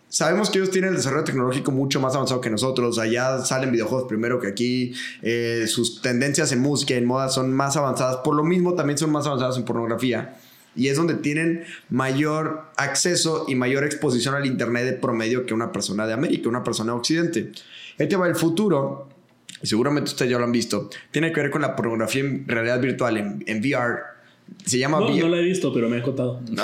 Sabemos que ellos tienen el desarrollo tecnológico mucho más avanzado que nosotros. Allá salen videojuegos primero que aquí. Eh, sus tendencias en música en moda son más avanzadas. Por lo mismo, también son más avanzadas en pornografía. Y es donde tienen mayor acceso y mayor exposición al Internet de promedio que una persona de América, una persona de Occidente. Este va el futuro y seguramente ustedes ya lo han visto, tiene que ver con la pornografía en realidad virtual, en, en VR. Se llama no, no la he visto, pero me ha contado. No,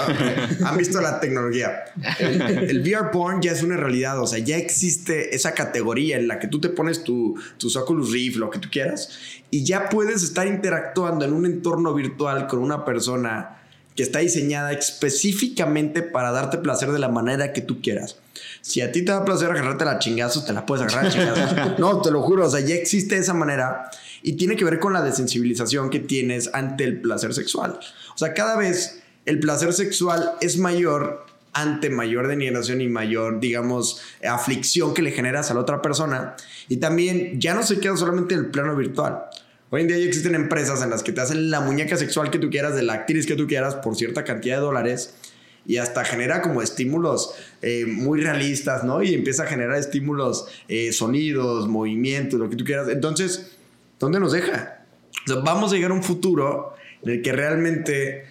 han visto la tecnología. El, VR porn ya es una realidad, o sea, ya existe esa categoría en la que tú te pones tu, tus Oculus Rift, lo que tú quieras, y ya puedes estar interactuando en un entorno virtual con una persona que está diseñada específicamente para darte placer de la manera que tú quieras. Si a ti te da placer agarrarte la chingazos, te la puedes agarrar chingazos. no, te lo juro, o sea, ya existe esa manera y tiene que ver con la desensibilización que tienes ante el placer sexual. O sea, cada vez el placer sexual es mayor ante mayor denigración y mayor, digamos, aflicción que le generas a la otra persona. Y también ya no se queda solamente en el plano virtual. Hoy en día ya existen empresas en las que te hacen la muñeca sexual que tú quieras, de la actriz que tú quieras, por cierta cantidad de dólares. Y hasta genera como estímulos eh, muy realistas, ¿no? Y empieza a generar estímulos, eh, sonidos, movimientos, lo que tú quieras. Entonces, ¿dónde nos deja? vamos a llegar a un futuro en el que realmente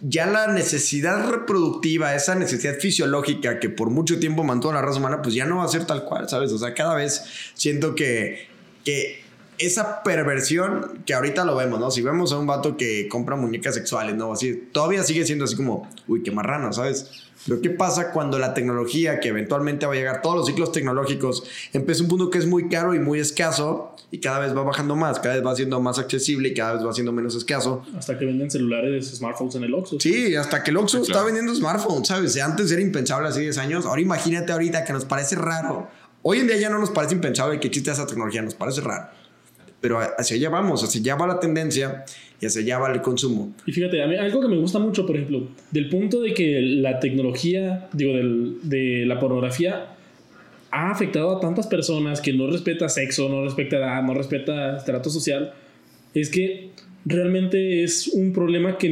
ya la necesidad reproductiva, esa necesidad fisiológica que por mucho tiempo mantuvo la raza humana, pues ya no va a ser tal cual, ¿sabes? O sea, cada vez siento que, que esa perversión que ahorita lo vemos, ¿no? Si vemos a un vato que compra muñecas sexuales, ¿no? Así, todavía sigue siendo así como, uy, qué marrano, ¿sabes? Pero ¿qué pasa cuando la tecnología, que eventualmente va a llegar, todos los ciclos tecnológicos, empieza un punto que es muy caro y muy escaso y cada vez va bajando más, cada vez va siendo más accesible y cada vez va siendo menos escaso? Hasta que venden celulares, smartphones en el Oxxo. Sí, hasta que el Oxxo está vendiendo smartphones, ¿sabes? Antes era impensable hace 10 años, ahora imagínate ahorita que nos parece raro. Hoy en día ya no nos parece impensable que exista esa tecnología, nos parece raro pero hacia allá vamos, hacia allá va la tendencia y hacia allá va el consumo. Y fíjate, a mí algo que me gusta mucho, por ejemplo, del punto de que la tecnología, digo, del, de la pornografía ha afectado a tantas personas que no respeta sexo, no respeta edad, no respeta estrato social, es que realmente es un problema que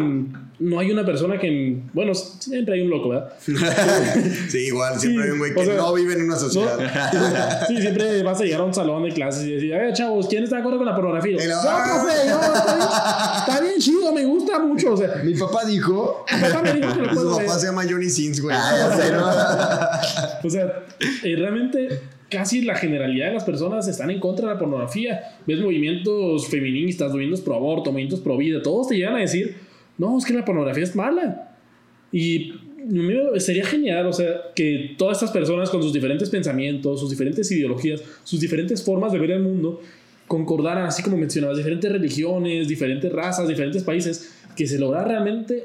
no hay una persona que. Bueno, siempre hay un loco, ¿verdad? sí, igual, siempre hay un güey que no vive en una sociedad. sí, siempre vas a llegar a un salón de clases y decir, a chavos, ¿quién está de acuerdo con la pornografía? No, profe, no, está, bien, chido, me gusta mucho. O sea, mi papá dijo. Mi papá me dijo que lo puedo Su papá se llama Johnny Sins, güey. Ah, o sea, eh, realmente casi la generalidad de las personas están en contra de la pornografía. Ves movimientos feministas, movimientos pro aborto, movimientos pro vida, todos te llegan a decir, no, es que la pornografía es mala. Y sería genial, o sea, que todas estas personas con sus diferentes pensamientos, sus diferentes ideologías, sus diferentes formas de ver el mundo, concordaran, así como mencionabas, diferentes religiones, diferentes razas, diferentes países, que se lograra realmente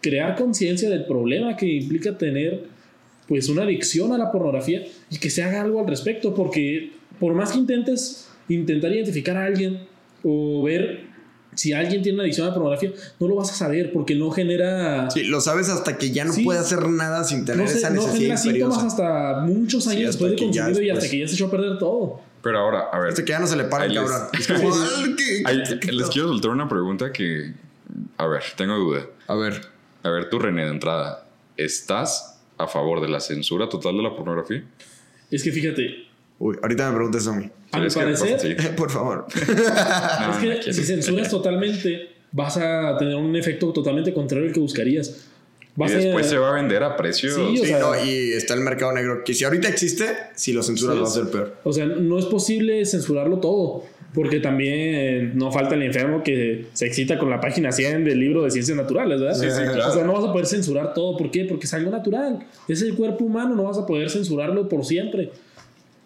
crear conciencia del problema que implica tener pues una adicción a la pornografía y que se haga algo al respecto, porque por más que intentes intentar identificar a alguien o ver si alguien tiene una adicción a la pornografía, no lo vas a saber porque no genera... Sí, lo sabes hasta que ya no Sí. puede hacer nada sin tener No, esa no genera necesidad síntomas hasta muchos años Sí, hasta después de que ya consumirlo y hasta que ya se echó a perder todo. Pero ahora, a ver. Hasta que ya no se le para el les- cabrón. Es como, "Ay, ¿qué- ahí- qué- qué- les quiero soltar una pregunta que. A ver, tengo duda. A ver. A ver, tú, René, de entrada, ¿estás a favor de la censura total de la pornografía? Es que fíjate, Uy, ahorita me preguntas a mí. a mi ¿Crees que vas a parecer? Por favor. No, es que si censuras totalmente, vas a tener un efecto totalmente contrario al que buscarías. Y a- después se va a vender a precios. Sí, o Sí, sea- no, y está el mercado negro. Que si ahorita existe, si lo censuras Sí, va a ser peor. O sea, no es posible censurarlo todo. Porque también no falta el enfermo que se excita con la página 100 del libro de ciencias naturales, ¿verdad? Sí, sí, claro. O sea, no vas a poder censurar todo. ¿Por qué? Porque es algo natural. Es el cuerpo humano, no vas a poder censurarlo por siempre.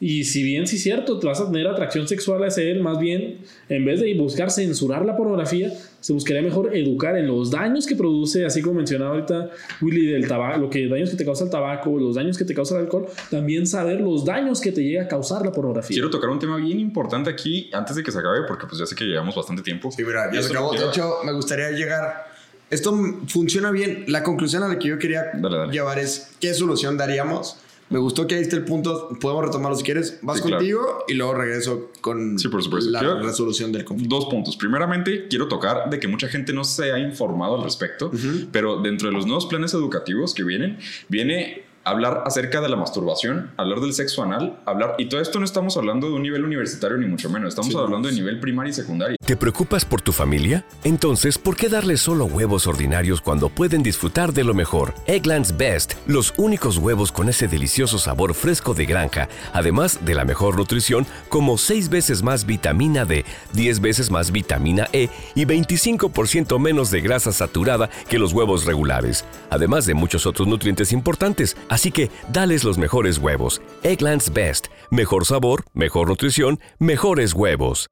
Y si bien sí es cierto, te vas a tener atracción sexual hacia él, más bien, en vez de buscar censurar la pornografía, se buscaría mejor educar en los daños que produce, así como mencionaba ahorita Willy del tabaco, lo que daños que te causa el tabaco, los daños que te causa el alcohol, también saber los daños que te llega a causar la pornografía. Quiero tocar un tema bien importante aquí antes de que se acabe, porque pues ya sé que llevamos bastante tiempo. Sí, mira, ya se acabó. De hecho, me gustaría llegar. Esto funciona bien. La conclusión a la que yo quería Dale, dale. llevar es: ¿qué solución daríamos? Me gustó que ahí está el punto. Podemos retomarlo si quieres. Vas Sí, claro. contigo y luego regreso con Sí, por supuesto. la Quiero- resolución del conflicto. Dos puntos. Primeramente, quiero tocar de que mucha gente no se ha informado al respecto, pero dentro de los nuevos planes educativos que vienen, viene hablar acerca de la masturbación, hablar del sexo anal, hablar... Y todo esto no estamos hablando de un nivel universitario ni mucho menos, estamos hablando de nivel primario y secundario. ¿Te preocupas por tu familia? Entonces, ¿por qué darles solo huevos ordinarios cuando pueden disfrutar de lo mejor? Eggland's Best, los únicos huevos con ese delicioso sabor fresco de granja, además de la mejor nutrición, como 6 veces más vitamina D, 10 veces más vitamina E y 25% menos de grasa saturada que los huevos regulares, además de muchos otros nutrientes importantes. Así que, dales los mejores huevos. Eggland's Best, mejor sabor, mejor nutrición, mejores huevos.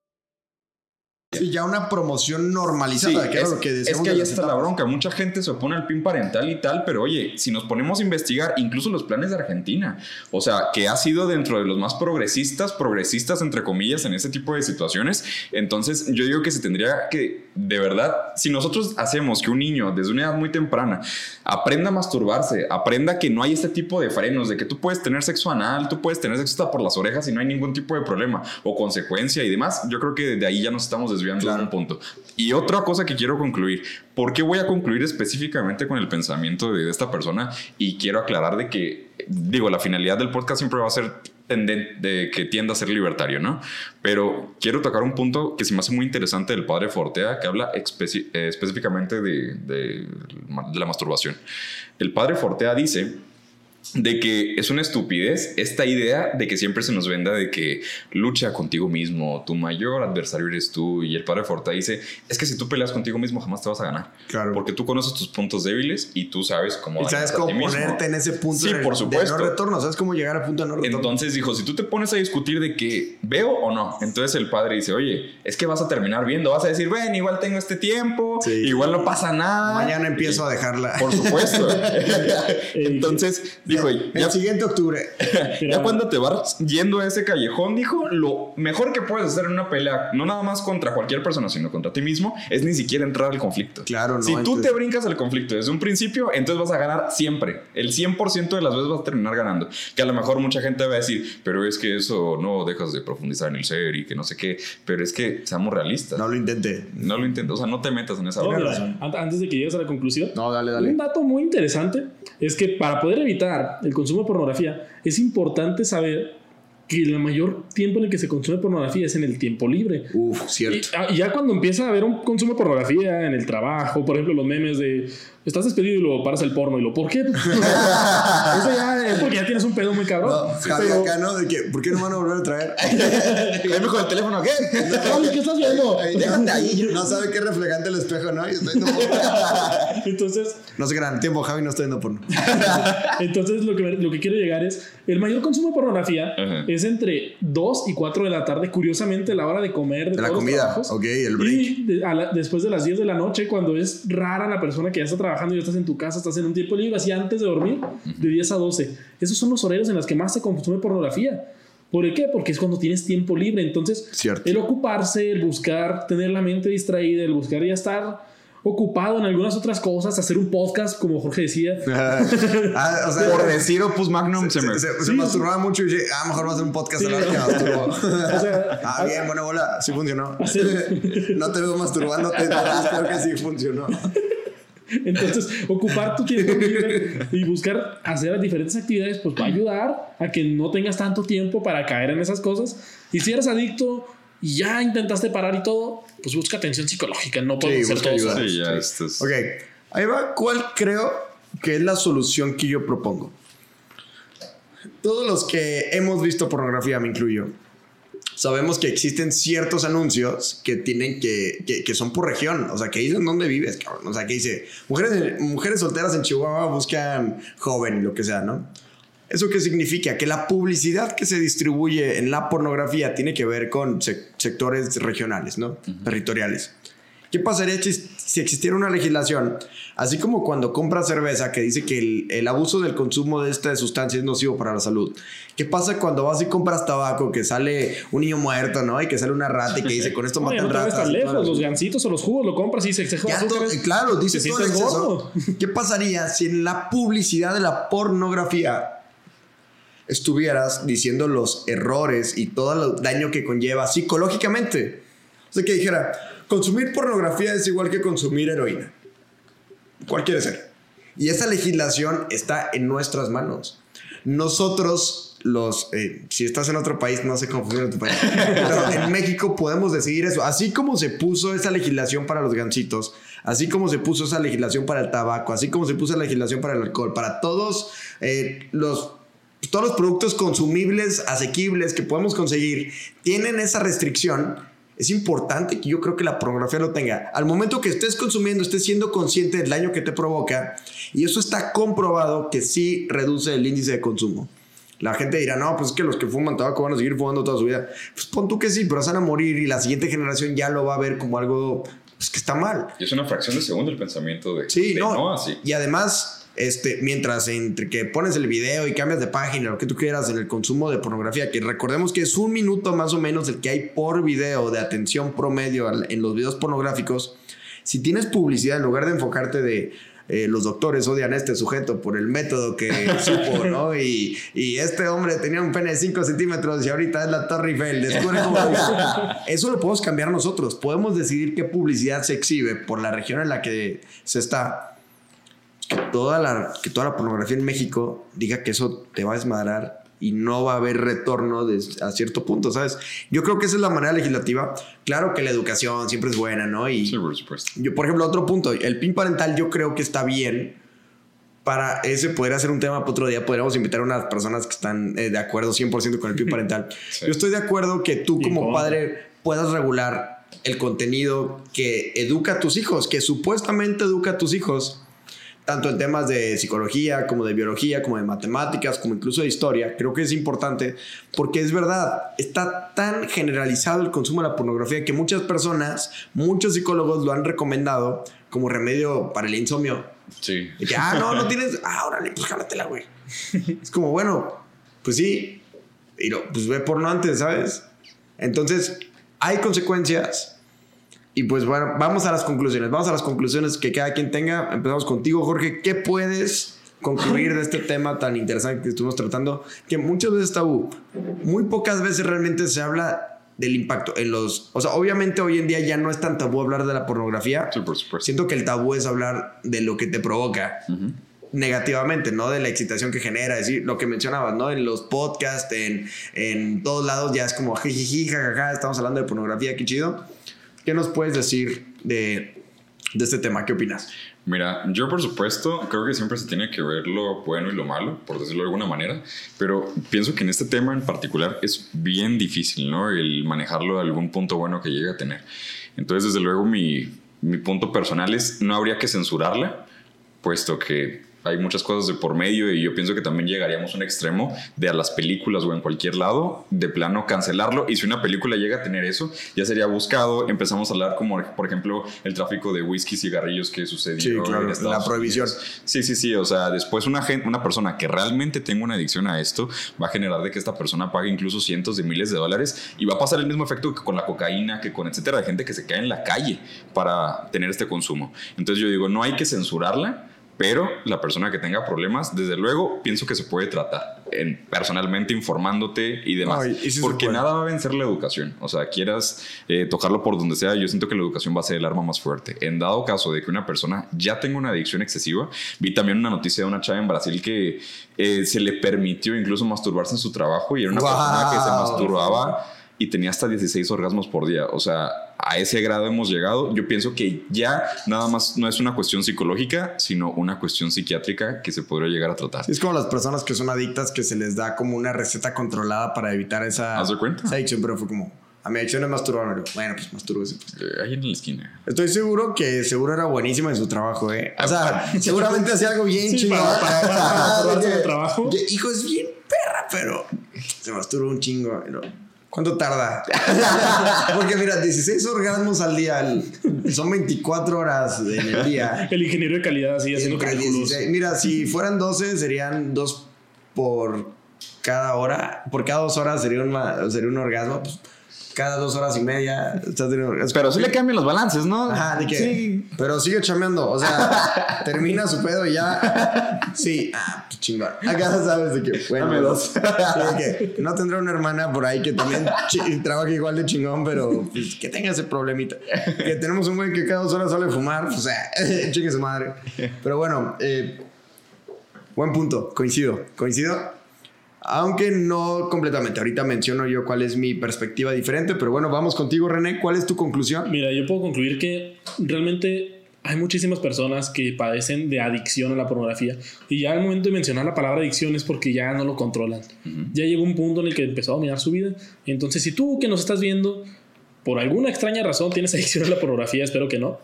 Sí, ya una promoción normalizada, que es, lo que es decíamos que de ahí está la bronca. Mucha gente se opone al PIN parental y tal, pero oye, si nos ponemos a investigar incluso los planes de Argentina, o sea, que ha sido dentro de los más progresistas, progresistas entre comillas en ese tipo de situaciones, entonces yo digo que se tendría que, de verdad, si nosotros hacemos que un niño desde una edad muy temprana aprenda a masturbarse, aprenda que no hay este tipo de frenos, de que tú puedes tener sexo anal, tú puedes tener sexo hasta por las orejas y no hay ningún tipo de problema o consecuencia y demás, yo creo que de ahí ya nos estamos desviando de un punto. Y otra cosa que quiero concluir, ¿por qué voy a concluir específicamente con el pensamiento de esta persona? Y quiero aclarar de que, digo, la finalidad del podcast siempre va a ser de que tienda a ser libertario, ¿no? Pero quiero tocar un punto que se me hace muy interesante del padre Fortea, que habla eh, específicamente de, de- de la masturbación. El padre Fortea dice de que es una estupidez esta idea de que siempre se nos venda de que lucha contigo mismo, tu mayor adversario eres tú. Y el padre Forta dice, es que si tú peleas contigo mismo jamás te vas a ganar. Claro. Porque tú conoces tus puntos débiles y tú sabes cómo... Y sabes cómo ponerte en ese punto Sí, de, por de supuesto. no retorno. Sabes cómo llegar al punto de no retorno. Entonces dijo, si tú te pones a discutir de que veo o no, entonces el padre dice, oye, es que vas a terminar viendo, vas a decir, bueno, igual tengo este tiempo, Sí. igual no pasa nada. Mañana empiezo a dejarla. Por supuesto. entonces dijo, el ya, siguiente octubre. ya cuando te vas yendo a ese callejón, dijo, lo mejor que puedes hacer en una pelea, no nada más contra cualquier persona, sino contra ti mismo, es ni siquiera entrar al conflicto. Claro, no, Si tú entonces- te brincas al conflicto desde un principio, entonces vas a ganar siempre. El 100% de las veces vas a terminar ganando. Que a lo mejor mucha gente va a decir, pero es que eso no dejas de profundizar en el ser y que no sé qué. Pero es que seamos realistas. No lo intenté. No lo intentes, o sea, no te metas en esa No, antes de que llegues a la conclusión, No, dale, dale. un dato muy interesante es que para poder evitar el consumo de pornografía es importante saber que el mayor tiempo en el que se consume pornografía es en el tiempo libre. Uf, cierto. ah, y ya cuando empieza a haber un consumo de pornografía en el trabajo, por ejemplo, los memes de estás despedido y lo paras el porno y lo ¿por qué? Eso ya muy cabrón. No, Javi Pero- acá, ¿no? De que, ¿por qué no van a volver a traer? Ahí con el teléfono, ¿qué? ¿qué estás viendo? Déjate ahí. No sabe qué reflejante el espejo, ¿no? Y estoy viendo porno. Entonces, No sé gran tiempo, Javi no está viendo porno. Entonces, lo que, lo que quiero llegar es: el mayor consumo de pornografía Ajá. es entre 2 y 4 de la tarde, curiosamente, la hora de comer. De, De la comida, trabajos. ok, el break. Y de- a la- después de las 10 de la noche, cuando es rara la persona que ya está trabajando trabajando y estás en tu casa, estás en un tiempo libre, así antes de dormir, de 10 a 12. Esos son los horarios en los que más se consume pornografía. ¿Por qué? Porque es cuando tienes tiempo libre. Entonces, Cierto. el ocuparse, el buscar tener la mente distraída, el buscar ya estar ocupado en algunas otras cosas, hacer un podcast, como Jorge decía. Ah, o sea, Por decir Opus Magnum se, se, me... se- se masturbaba mucho y dije, ah, mejor va a hacer un podcast a la. O sea, ah, bien, buena bola, sí funcionó. No te veo masturbándote, entonces creo que sí funcionó. Entonces, ocupar tu tiempo libre y buscar hacer diferentes actividades, pues va a ayudar a que no tengas tanto tiempo para caer en esas cosas. Y si eres adicto y ya intentaste parar y todo, pues busca atención psicológica. No podemos Sí, hacer todo. Sí, ya estás... Ok, ahí va. ¿Cuál creo que es la solución que yo propongo? Todos los que hemos visto pornografía, me incluyo, sabemos que existen ciertos anuncios que tienen que, que, que son por región. O sea, que dicen dónde vives, cabrón. O sea, que dice, mujeres, mujeres solteras en Chihuahua buscan joven, lo que sea, ¿no? ¿Eso qué significa? Que la publicidad que se distribuye en la pornografía tiene que ver con sec- sectores regionales, ¿no? Territoriales. ¿Qué pasaría si, existiera una legislación, así como cuando compras cerveza que dice que el, el abuso del consumo de esta sustancia es nocivo para la salud? ¿Qué pasa cuando vas y compras tabaco que sale un niño muerto, ¿no? Y que sale una rata y que dice con esto matan no te ratas. tan lejos, las- los gancitos o los jugos lo compras y se exceso claro, dice todo el exceso. ¿Qué pasaría si en la publicidad de la pornografía estuvieras diciendo los errores y todo el daño que conlleva psicológicamente? O sea, que dijera, consumir pornografía es igual que consumir heroína. ¿Cuál quiere ser? Y esa legislación está en nuestras manos. Nosotros, los, eh, si estás en otro país, no sé cómo funciona en tu país, pero en México podemos decidir eso. Así como se puso esa legislación para los gansitos, así como se puso esa legislación para el tabaco, así como se puso la legislación para el alcohol, para todos eh, los todos los productos consumibles, asequibles que podemos conseguir, tienen esa restricción. Es importante que yo creo que la pornografía lo tenga. Al momento que estés consumiendo, estés siendo consciente del daño que te provoca. Y eso está comprobado que sí reduce el índice de consumo. La gente dirá, no, pues es que los que fuman tabaco van a seguir fumando toda su vida. Pues pon tú que sí, pero van a morir y la siguiente generación ya lo va a ver como algo pues, que está mal. Y es una fracción de segundo el pensamiento de, Sí, de no. así. Y además, este, mientras entre que pones el video y cambias de página, lo que tú quieras en el consumo de pornografía, que recordemos que es un minuto más o menos el que hay por video de atención promedio en los videos pornográficos, si tienes publicidad en lugar de enfocarte de eh, los doctores odian a este sujeto por el método que supo, ¿no? Y, y este hombre tenía un pene de 5 centímetros y ahorita es la Torre Eiffel. Eso lo podemos cambiar nosotros. Podemos decidir qué publicidad se exhibe por la región en la que se está que toda la, que toda la pornografía en México diga que eso te va a desmadrar y no va a haber retorno des- a cierto punto, ¿sabes? Yo creo que esa es la manera legislativa. Claro que la educación siempre es buena, ¿no? Y Sí, por supuesto. yo, por ejemplo, otro punto, el PIN parental yo creo que está bien. Para ese poder hacer un tema para otro día, podríamos invitar a unas personas que están eh, de acuerdo 100% con el PIN parental. Sí. Yo estoy de acuerdo que tú como padre puedas regular el contenido que educa a tus hijos, que supuestamente educa a tus hijos, tanto en temas de psicología, como de biología, como de matemáticas, como incluso de historia. Creo que es importante porque es verdad, está tan generalizado el consumo de la pornografía que muchas personas, muchos psicólogos lo han recomendado como remedio para el insomnio. Sí. De que, ah, no, no tienes, ah, órale, pues jálatela, güey. Es como, bueno, pues sí, pero pues ve porno antes, ¿sabes? Entonces, hay consecuencias. Y pues bueno, vamos a las conclusiones. Vamos a las conclusiones que cada quien tenga. Empezamos contigo, Jorge. ¿Qué puedes concluir de este tema tan interesante que estuvimos tratando? Que muchas veces tabú. Muy pocas veces realmente se habla del impacto en los... O sea, obviamente hoy en día ya no es tan tabú hablar de la pornografía. Sí, por supuesto. Siento que el tabú es hablar de lo que te provoca negativamente, no de la excitación que genera, es decir, lo que mencionabas, ¿no? En los podcasts, en, en todos lados ya es como jijiji, jajaja, estamos hablando de pornografía, qué chido. ¿Qué nos puedes decir de, de este tema? ¿Qué opinas? Mira, yo por supuesto creo que siempre se tiene que ver lo bueno y lo malo, por decirlo de alguna manera, pero pienso que en este tema en particular es bien difícil, ¿no? El manejarlo de algún punto bueno que llegue a tener. Entonces, desde luego, mi, mi punto personal es no habría que censurarla, puesto que hay muchas cosas de por medio y yo pienso que también llegaríamos a un extremo de a las películas o en cualquier lado, de plano cancelarlo. Y si una película llega a tener eso, ya sería buscado. Empezamos a hablar como, por ejemplo, el tráfico de whisky, cigarrillos que sucedió Sí, claro, en Estados la prohibición. Unidos. Sí, sí, sí. O sea, después una, gen- una persona que realmente tenga una adicción a esto va a generar de que esta persona pague incluso cientos de miles de dólares y va a pasar el mismo efecto que con la cocaína, que con etcétera, de gente que se cae en la calle para tener este consumo. Entonces yo digo, no hay que censurarla, pero la persona que tenga problemas, desde luego, pienso que se puede tratar en, personalmente informándote y demás. Ay, y porque nada va a vencer la educación. O sea, quieras eh, tocarlo por donde sea, yo siento que la educación va a ser el arma más fuerte. En dado caso de que una persona ya tenga una adicción excesiva, vi también una noticia de una chava en Brasil que eh, se le permitió incluso masturbarse en su trabajo y era una persona que se masturbaba y tenía hasta 16 orgasmos por día. O sea, a ese grado hemos llegado. Yo pienso que ya nada más no es una cuestión psicológica, sino una cuestión psiquiátrica que se podría llegar a tratar. Es como las personas que son adictas que se les da como una receta controlada para evitar esa, ¿Haz de cuenta? esa adicción, pero fue como, a mi adicción es masturbarme. Bueno, pues mastúrbese. pues. Eh, ahí en la esquina. Estoy seguro que seguro era buenísima en su trabajo, ¿eh? O sea, seguramente hacía algo bien Sí, chingón. para- para- para trabajo. Hijo, es bien perra, pero se masturba un chingo. ¿no? ¿Cuánto tarda? Porque mira, 16 orgasmos al día, son 24 horas en el día. El ingeniero de calidad así haciendo cálculos. 16. Mira, si fueran 12, serían dos por cada hora. Por cada dos horas sería un, sería un orgasmo. Pues, cada dos horas y media. estás teniendo. Pero sí le cambian los balances, ¿no? Ajá, de que. Sí. Pero sigue chameando. O sea, termina su pedo y ya. Sí, ah, pues chingón. Acá sabes de que. Bueno, Dame dos. sí, de que no tendrá una hermana por ahí que también trabaja igual de chingón, pero pues, que tenga ese problemita. Que tenemos un güey que cada dos horas sale a fumar. O sea, chingue su madre. Pero bueno, eh, buen punto. Coincido. Coincido. Aunque no completamente. Ahorita menciono yo cuál es mi perspectiva diferente, pero bueno, vamos contigo, René. ¿Cuál es tu conclusión? Mira, yo puedo concluir que realmente hay muchísimas personas que padecen de adicción a la pornografía y ya al momento de mencionar la palabra adicción es porque ya no lo controlan. Ya llegó un punto en el que empezó a dominar su vida. Entonces, si tú que nos estás viendo, por alguna extraña razón tienes adicción a la pornografía, espero que no.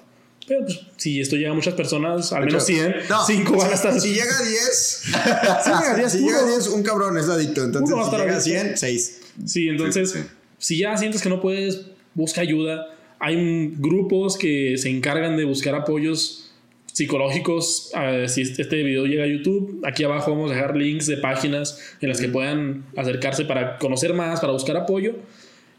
Pero pues, si esto llega a muchas personas, al menos 100, No, 5 van a estar... Si llega a 10, Si llega a 10, si llega a uno- 10, un cabrón es adicto. Entonces, si llega a adicto. 100, 6. Sí, entonces, Sí, sí. si ya sientes que no puedes, busca ayuda. Hay grupos que se encargan de buscar apoyos psicológicos. Eh, si este este video llega a YouTube, aquí abajo vamos a dejar links de páginas en las que puedan acercarse para conocer más, para buscar apoyo.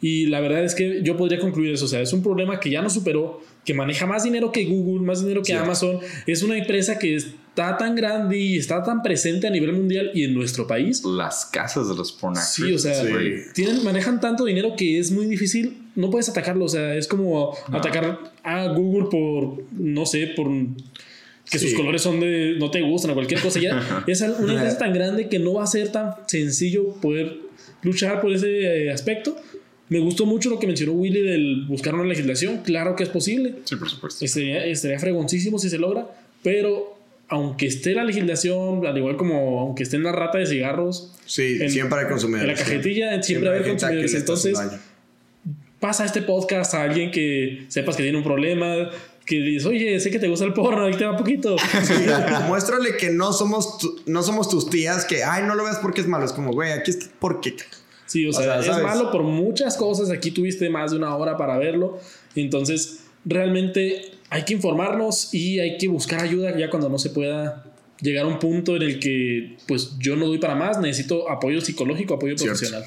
Y la verdad es que yo podría concluir eso. O sea, es un problema que ya no superó, que maneja más dinero que Google, más dinero que Amazon. Es una empresa que está tan grande y está tan presente a nivel mundial y en nuestro país. Las casas de los porn Sí, o sea, Sí. tienen, manejan tanto dinero que es muy difícil. No puedes atacarlo. O sea, es como atacar a Google por, no sé, por que sus colores son de, no te gustan o cualquier cosa. Ya es una empresa tan grande que no va a ser tan sencillo poder luchar por ese eh, aspecto. Me gustó mucho lo que mencionó Willy del buscar una legislación. Claro que es posible. Sí, por supuesto. Estaría, estaría fregoncísimo si se logra, pero aunque esté la legislación, al igual como aunque esté en la rata de cigarros, Sí, En- siempre hay consumidores. en la cajetilla siempre, hay hay consumidores. Entonces, pasa este podcast a alguien que sepas que tiene un problema, que dices, oye, sé que te gusta el porno, ahí te va poquito. Muéstrale que no somos, tu- no somos tus tías, que, ay, no lo veas porque es malo. Es como, güey, aquí está porque. Sí, o O sea, sea, es ¿sabes? malo por muchas cosas. Aquí tuviste más de una hora para verlo. Entonces, realmente hay que informarnos y hay que buscar ayuda ya cuando no se pueda llegar a un punto en el que, pues, yo no doy para más, necesito apoyo psicológico, apoyo Cierto. profesional.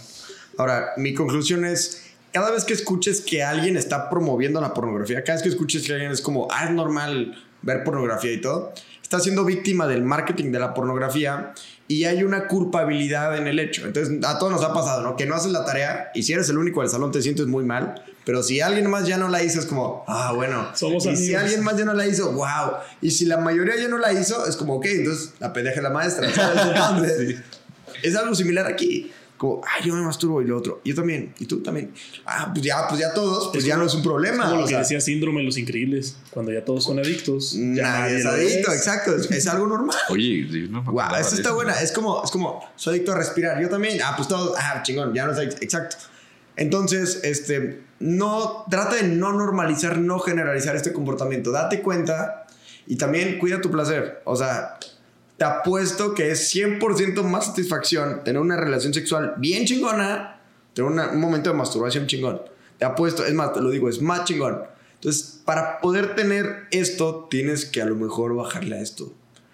Ahora, mi conclusión es, cada vez que escuches que alguien está promoviendo la pornografía, cada vez que escuches que alguien es como, ah, es normal ver pornografía y todo, está siendo víctima del marketing de la pornografía y hay una culpabilidad en el hecho. Entonces, a todos nos ha pasado, ¿no? Que no haces la tarea y si eres el único del salón te sientes muy mal, pero si alguien más ya no la hizo es como, ah, bueno. Somos y si alguien más ya no la hizo, wow. Y si la mayoría ya no la hizo, es como, ok, entonces la pendeja es la maestra. ¿sabes? Entonces, es algo similar aquí. Como, ay, yo me masturbo y lo otro. Yo también. Y tú también. Ah, pues ya, pues ya todos, pues Es ya como- no es un problema. Como lo o que sea, decía síndrome de los increíbles, cuando ya todos son adictos. ya nadie es adicto, es. exacto. Es, es algo normal. Oye, no me Wow, de está buena. Es como, es como, soy adicto a respirar. Yo también. Ah, pues todos. Ah, chingón, ya no sé. Exacto. Entonces, este, no, trata de no normalizar, no generalizar este comportamiento. Date cuenta y también cuida tu placer. O sea, te apuesto que es 100% más satisfacción tener una relación sexual bien chingona, tener una- un momento de masturbación chingón. Te apuesto, es más, te lo digo, es más chingón. Entonces, para poder tener esto, tienes que a lo mejor bajarle a esto.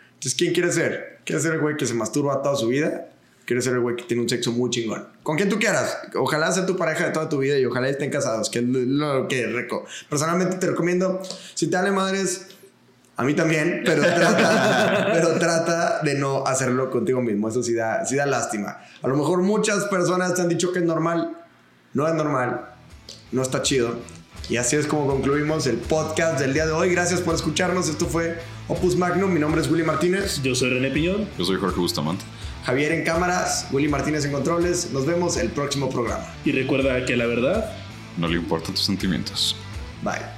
Entonces, ¿quién quiere ser? ¿Quiere ser el güey que se masturba toda su vida? ¿Quiere ser el güey que tiene un sexo muy chingón? Con quien tú quieras. Ojalá sea tu pareja de toda tu vida y ojalá estén casados, que es lo que reco. Personalmente te recomiendo, si te vale madres, a mí también, pero trata, pero trata de no hacerlo contigo mismo. Eso sí da, sí da lástima. A lo mejor muchas personas te han dicho que es normal. No es normal. No está chido. Y así es como concluimos el podcast del día de hoy. Gracias por escucharnos. Esto fue Opus Magnum. Mi nombre es Willy Martínez. Yo soy René Piñón. Yo soy Jorge Bustamante. Javier en cámaras. Willy Martínez en controles. Nos vemos el próximo programa. Y recuerda que la verdad No le importan tus sentimientos. Bye.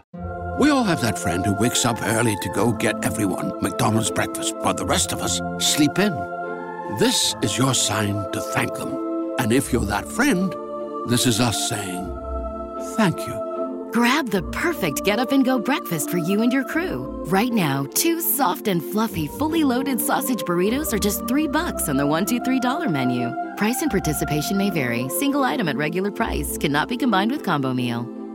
We all have that friend who wakes up early to go get everyone McDonald's breakfast, while the rest of us sleep in. This is your sign to thank them. And if you're that friend, this is us saying thank you. Grab the perfect get up and go breakfast for you and your crew. Right now, two soft and fluffy, fully loaded sausage burritos are just three bucks on the one, two, three dollar menu. Price and participation may vary. Single item at regular price cannot be combined with combo meal.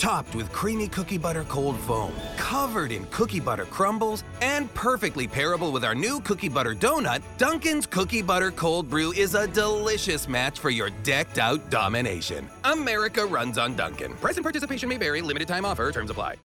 Topped with creamy cookie butter cold foam, covered in cookie butter crumbles, and perfectly pairable with our new cookie butter donut, Dunkin's Cookie Butter Cold Brew is a delicious match for your decked out domination. America runs on Dunkin'. Price and participation may vary, limited time offer, terms apply.